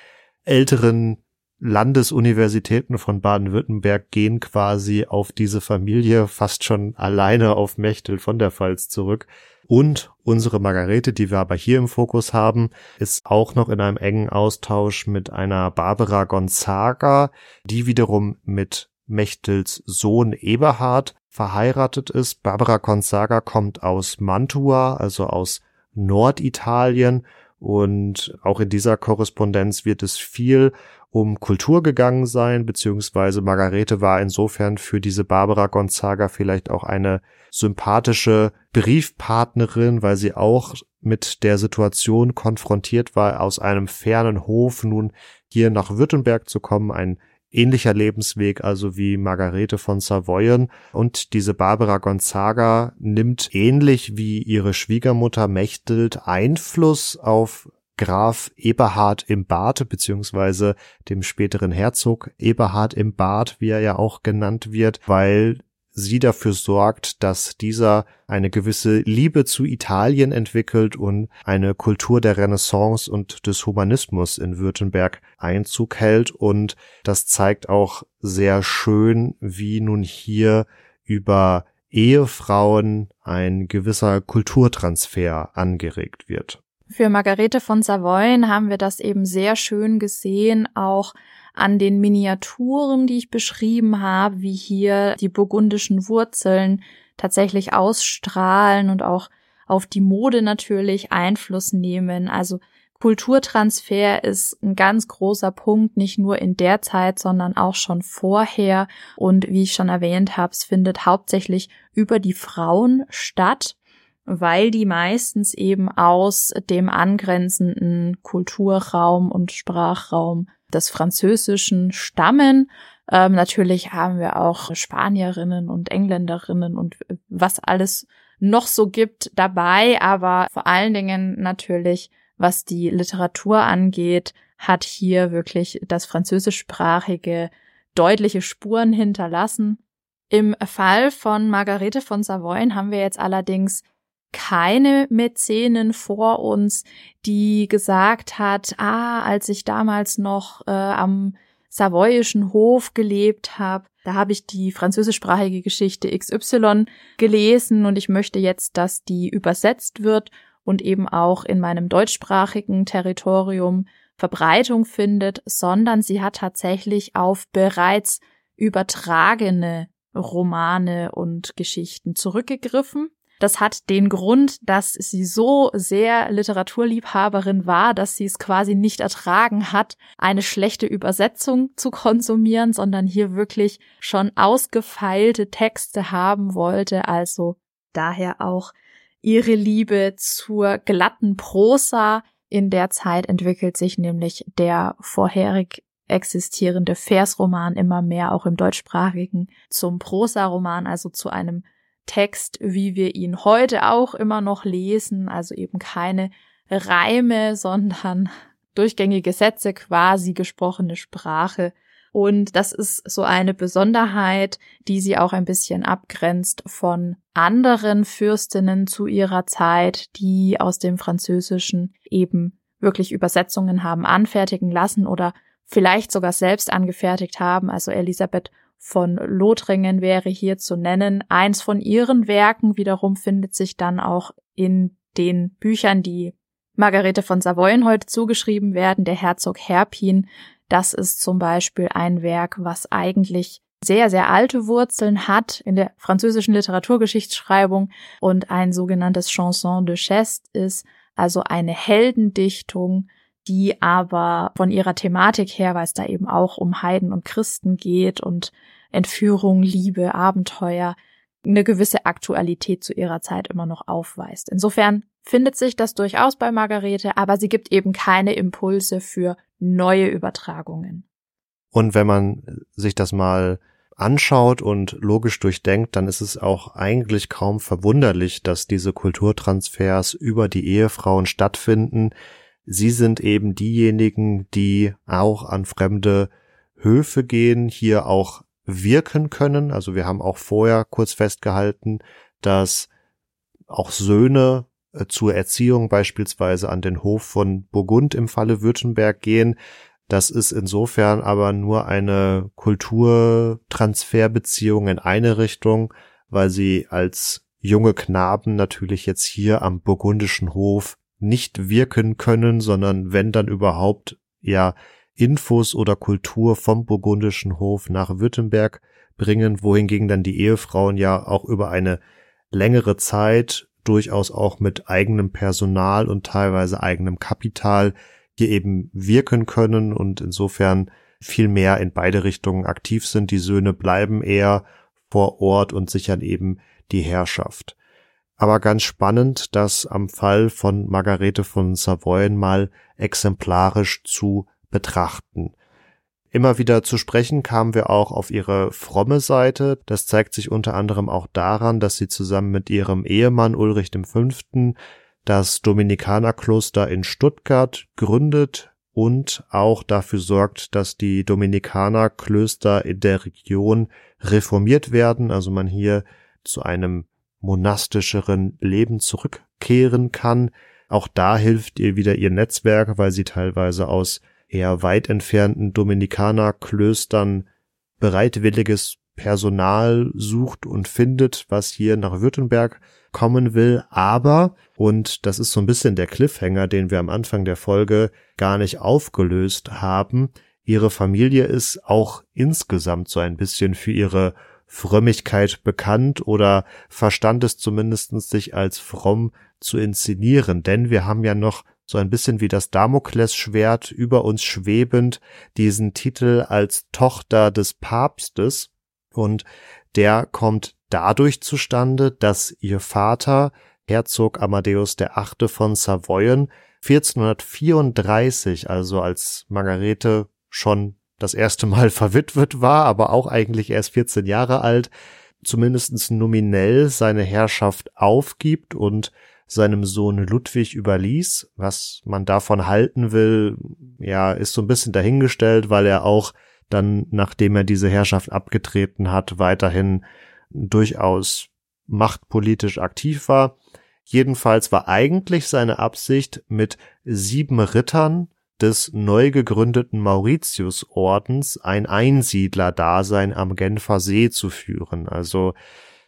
Speaker 2: älteren Landesuniversitäten von Baden-Württemberg gehen quasi auf diese Familie fast schon alleine auf Mechtel von der Pfalz zurück. Und unsere Margarete, die wir aber hier im Fokus haben, ist auch noch in einem engen Austausch mit einer Barbara Gonzaga, die wiederum mit Mechtels Sohn Eberhard verheiratet ist. Barbara Gonzaga kommt aus Mantua, also aus Norditalien und auch in dieser Korrespondenz wird es viel um Kultur gegangen sein, beziehungsweise Margarete war insofern für diese Barbara Gonzaga vielleicht auch eine sympathische Briefpartnerin, weil sie auch mit der Situation konfrontiert war, aus einem fernen Hof nun hier nach Württemberg zu kommen, ein ähnlicher Lebensweg also wie Margarete von Savoyen. Und diese Barbara Gonzaga nimmt ähnlich wie ihre Schwiegermutter Mechthild Einfluss auf Graf Eberhard im Bad, beziehungsweise dem späteren Herzog Eberhard im Bad, wie er ja auch genannt wird, weil sie dafür sorgt, dass dieser eine gewisse Liebe zu Italien entwickelt und eine Kultur der Renaissance und des Humanismus in Württemberg Einzug hält. Und das zeigt auch sehr schön, wie nun hier über Ehefrauen ein gewisser Kulturtransfer angeregt wird.
Speaker 1: Für Margarete von Savoyen haben wir das eben sehr schön gesehen, auch an den Miniaturen, die ich beschrieben habe, wie hier die burgundischen Wurzeln tatsächlich ausstrahlen und auch auf die Mode natürlich Einfluss nehmen. Also Kulturtransfer ist ein ganz großer Punkt, nicht nur in der Zeit, sondern auch schon vorher. Und wie ich schon erwähnt habe, es findet hauptsächlich über die Frauen statt, weil die meistens eben aus dem angrenzenden Kulturraum und Sprachraum des Französischen stammen. Ähm, natürlich haben wir auch Spanierinnen und Engländerinnen und was alles noch so gibt dabei, aber vor allen Dingen natürlich, was die Literatur angeht, hat hier wirklich das französischsprachige deutliche Spuren hinterlassen. Im Fall von Margarete von Savoyen haben wir jetzt allerdings keine Mäzenin vor uns, die gesagt hat, ah, als ich damals noch äh, am savoyischen Hof gelebt habe, da habe ich die französischsprachige Geschichte XY gelesen und ich möchte jetzt, dass die übersetzt wird und eben auch in meinem deutschsprachigen Territorium Verbreitung findet, sondern sie hat tatsächlich auf bereits übertragene Romane und Geschichten zurückgegriffen das hat den Grund, dass sie so sehr Literaturliebhaberin war, dass sie es quasi nicht ertragen hat, eine schlechte Übersetzung zu konsumieren, sondern hier wirklich schon ausgefeilte Texte haben wollte, also daher auch ihre Liebe zur glatten Prosa. In der Zeit entwickelt sich nämlich der vorherig existierende Versroman immer mehr auch im deutschsprachigen zum Prosaroman, also zu einem Text, wie wir ihn heute auch immer noch lesen, also eben keine Reime, sondern durchgängige Sätze, quasi gesprochene Sprache. Und das ist so eine Besonderheit, die sie auch ein bisschen abgrenzt von anderen Fürstinnen zu ihrer Zeit, die aus dem Französischen eben wirklich Übersetzungen haben anfertigen lassen oder vielleicht sogar selbst angefertigt haben. Also Elisabeth von Lothringen wäre hier zu nennen. Eins von ihren Werken wiederum findet sich dann auch in den Büchern, die Margarete von Savoyen heute zugeschrieben werden, der Herzog Herpin. Das ist zum Beispiel ein Werk, was eigentlich sehr, sehr alte Wurzeln hat in der französischen Literaturgeschichtsschreibung und ein sogenanntes Chanson de Cheste ist, also eine Heldendichtung, die aber von ihrer Thematik her, weil es da eben auch um Heiden und Christen geht und Entführung, Liebe, Abenteuer, eine gewisse Aktualität zu ihrer Zeit immer noch aufweist. Insofern findet sich das durchaus bei Margarete, aber sie gibt eben keine Impulse für neue Übertragungen.
Speaker 2: Und wenn man sich das mal anschaut und logisch durchdenkt, dann ist es auch eigentlich kaum verwunderlich, dass diese Kulturtransfers über die Ehefrauen stattfinden, Sie sind eben diejenigen, die auch an fremde Höfe gehen, hier auch wirken können. Also wir haben auch vorher kurz festgehalten, dass auch Söhne äh, zur Erziehung beispielsweise an den Hof von Burgund im Falle Württemberg gehen. Das ist insofern aber nur eine Kulturtransferbeziehung in eine Richtung, weil sie als junge Knaben natürlich jetzt hier am burgundischen Hof nicht wirken können, sondern wenn dann überhaupt ja Infos oder Kultur vom burgundischen Hof nach Württemberg bringen, wohingegen dann die Ehefrauen ja auch über eine längere Zeit durchaus auch mit eigenem Personal und teilweise eigenem Kapital hier eben wirken können und insofern viel mehr in beide Richtungen aktiv sind. Die Söhne bleiben eher vor Ort und sichern eben die Herrschaft aber ganz spannend, das am Fall von Margarete von Savoyen mal exemplarisch zu betrachten. Immer wieder zu sprechen kamen wir auch auf ihre fromme Seite. Das zeigt sich unter anderem auch daran, dass sie zusammen mit ihrem Ehemann Ulrich V. das Dominikanerkloster in Stuttgart gründet und auch dafür sorgt, dass die Dominikanerklöster in der Region reformiert werden, also man hier zu einem monastischeren Leben zurückkehren kann. Auch da hilft ihr wieder ihr Netzwerk, weil sie teilweise aus eher weit entfernten Dominikanerklöstern bereitwilliges Personal sucht und findet, was hier nach Württemberg kommen will. Aber, und das ist so ein bisschen der Cliffhanger, den wir am Anfang der Folge gar nicht aufgelöst haben, ihre Familie ist auch insgesamt so ein bisschen für ihre Frömmigkeit bekannt oder verstand es zumindest sich als fromm zu inszenieren, denn wir haben ja noch so ein bisschen wie das Damoklesschwert über uns schwebend diesen Titel als Tochter des Papstes und der kommt dadurch zustande, dass ihr Vater Herzog Amadeus VIII. von Savoyen 1434, also als Margarete schon das erste Mal verwitwet war, aber auch eigentlich erst 14 Jahre alt, zumindest nominell seine Herrschaft aufgibt und seinem Sohn Ludwig überließ. Was man davon halten will, ja, ist so ein bisschen dahingestellt, weil er auch dann, nachdem er diese Herrschaft abgetreten hat, weiterhin durchaus machtpolitisch aktiv war. Jedenfalls war eigentlich seine Absicht, mit sieben Rittern des neu gegründeten Mauritiusordens ein Einsiedlerdasein am Genfer See zu führen, also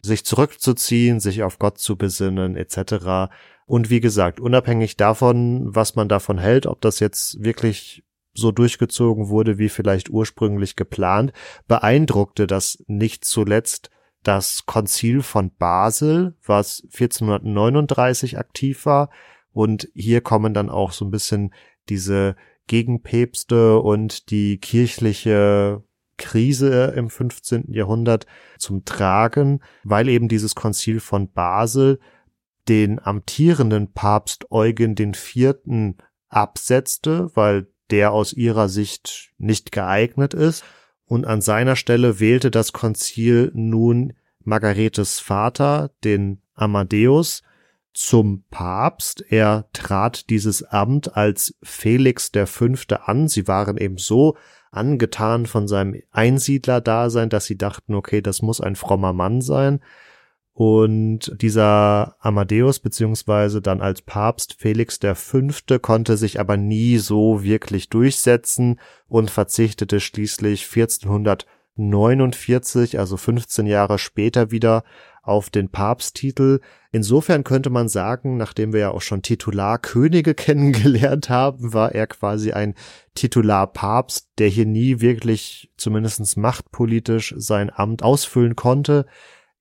Speaker 2: sich zurückzuziehen, sich auf Gott zu besinnen etc. Und wie gesagt, unabhängig davon, was man davon hält, ob das jetzt wirklich so durchgezogen wurde, wie vielleicht ursprünglich geplant, beeindruckte das nicht zuletzt das Konzil von Basel, was 1439 aktiv war. Und hier kommen dann auch so ein bisschen diese Gegenpäpste und die kirchliche Krise im 15. Jahrhundert zum Tragen, weil eben dieses Konzil von Basel den amtierenden Papst Eugen IV. absetzte, weil der aus ihrer Sicht nicht geeignet ist, und an seiner Stelle wählte das Konzil nun Margaretes Vater, den Amadeus, zum Papst. Er trat dieses Amt als Felix Fünfte an. Sie waren eben so angetan von seinem Einsiedlerdasein, dass sie dachten, okay, das muss ein frommer Mann sein. Und dieser Amadeus beziehungsweise dann als Papst Felix Fünfte konnte sich aber nie so wirklich durchsetzen und verzichtete schließlich 1449, also 15 Jahre später wieder auf den Papsttitel. Insofern könnte man sagen, nachdem wir ja auch schon Titularkönige kennengelernt haben, war er quasi ein Titularpapst, der hier nie wirklich zumindest machtpolitisch sein Amt ausfüllen konnte.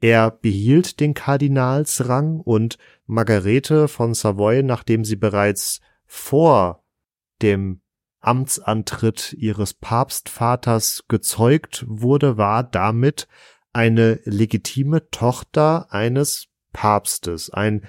Speaker 2: Er behielt den Kardinalsrang und Margarete von Savoy, nachdem sie bereits vor dem Amtsantritt ihres Papstvaters gezeugt wurde, war damit eine legitime Tochter eines Papstes. Ein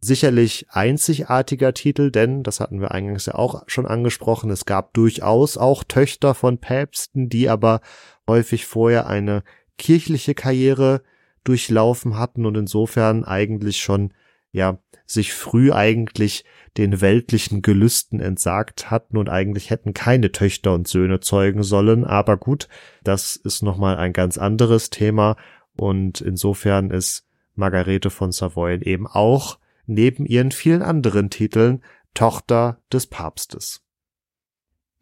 Speaker 2: sicherlich einzigartiger Titel, denn, das hatten wir eingangs ja auch schon angesprochen, es gab durchaus auch Töchter von Päpsten, die aber häufig vorher eine kirchliche Karriere durchlaufen hatten und insofern eigentlich schon, ja, sich früh eigentlich den weltlichen Gelüsten entsagt hatten und eigentlich hätten keine Töchter und Söhne zeugen sollen. Aber gut, das ist nochmal ein ganz anderes Thema und insofern ist Margarete von Savoyen eben auch neben ihren vielen anderen Titeln Tochter des Papstes.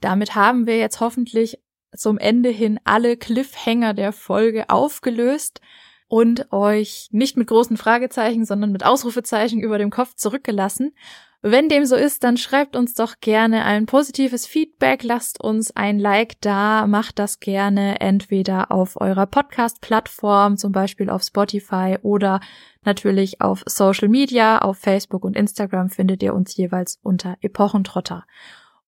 Speaker 1: Damit haben wir jetzt hoffentlich zum Ende hin alle Cliffhanger der Folge aufgelöst und euch nicht mit großen Fragezeichen, sondern mit Ausrufezeichen über dem Kopf zurückgelassen. Wenn dem so ist, dann schreibt uns doch gerne ein positives Feedback, lasst uns ein Like da, macht das gerne entweder auf eurer Podcast-Plattform, zum Beispiel auf Spotify oder natürlich auf Social Media, auf Facebook und Instagram findet ihr uns jeweils unter Epochentrotter.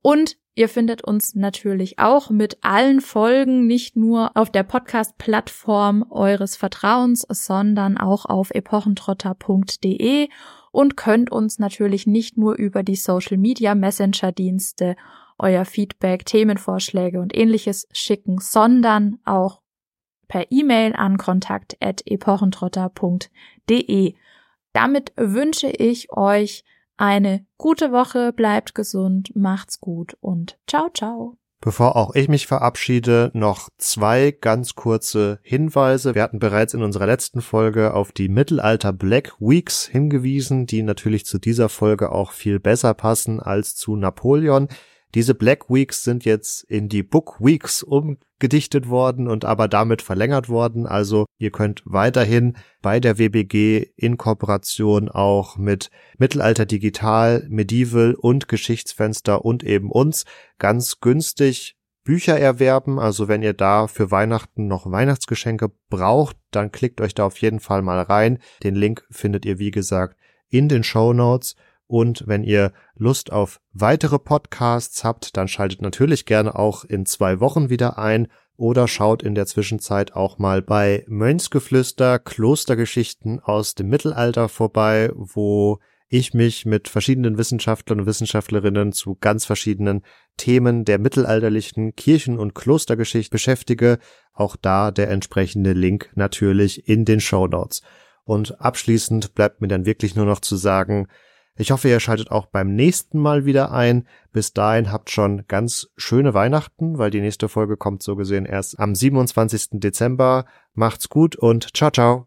Speaker 1: Und Ihr findet uns natürlich auch mit allen Folgen nicht nur auf der Podcast-Plattform eures Vertrauens, sondern auch auf epochentrotter.de und könnt uns natürlich nicht nur über die Social Media Messenger Dienste euer Feedback, Themenvorschläge und ähnliches schicken, sondern auch per E-Mail an kontakt.epochentrotter.de. Damit wünsche ich euch eine gute Woche, bleibt gesund, macht's gut und ciao, ciao.
Speaker 2: Bevor auch ich mich verabschiede, noch zwei ganz kurze Hinweise. Wir hatten bereits in unserer letzten Folge auf die Mittelalter Black Weeks hingewiesen, die natürlich zu dieser Folge auch viel besser passen als zu Napoleon. Diese Black Weeks sind jetzt in die Book Weeks umgedichtet worden und aber damit verlängert worden. Also ihr könnt weiterhin bei der WBG in Kooperation auch mit Mittelalter Digital, Medieval und Geschichtsfenster und eben uns ganz günstig Bücher erwerben. Also wenn ihr da für Weihnachten noch Weihnachtsgeschenke braucht, dann klickt euch da auf jeden Fall mal rein. Den Link findet ihr, wie gesagt, in den Show Notes. Und wenn ihr Lust auf weitere Podcasts habt, dann schaltet natürlich gerne auch in zwei Wochen wieder ein oder schaut in der Zwischenzeit auch mal bei Mönchsgeflüster, Klostergeschichten aus dem Mittelalter vorbei, wo ich mich mit verschiedenen Wissenschaftlern und Wissenschaftlerinnen zu ganz verschiedenen Themen der mittelalterlichen Kirchen- und Klostergeschichte beschäftige. Auch da der entsprechende Link natürlich in den Show Notes. Und abschließend bleibt mir dann wirklich nur noch zu sagen, ich hoffe, ihr schaltet auch beim nächsten Mal wieder ein. Bis dahin habt schon ganz schöne Weihnachten, weil die nächste Folge kommt so gesehen erst am 27. Dezember. Macht's gut und ciao, ciao.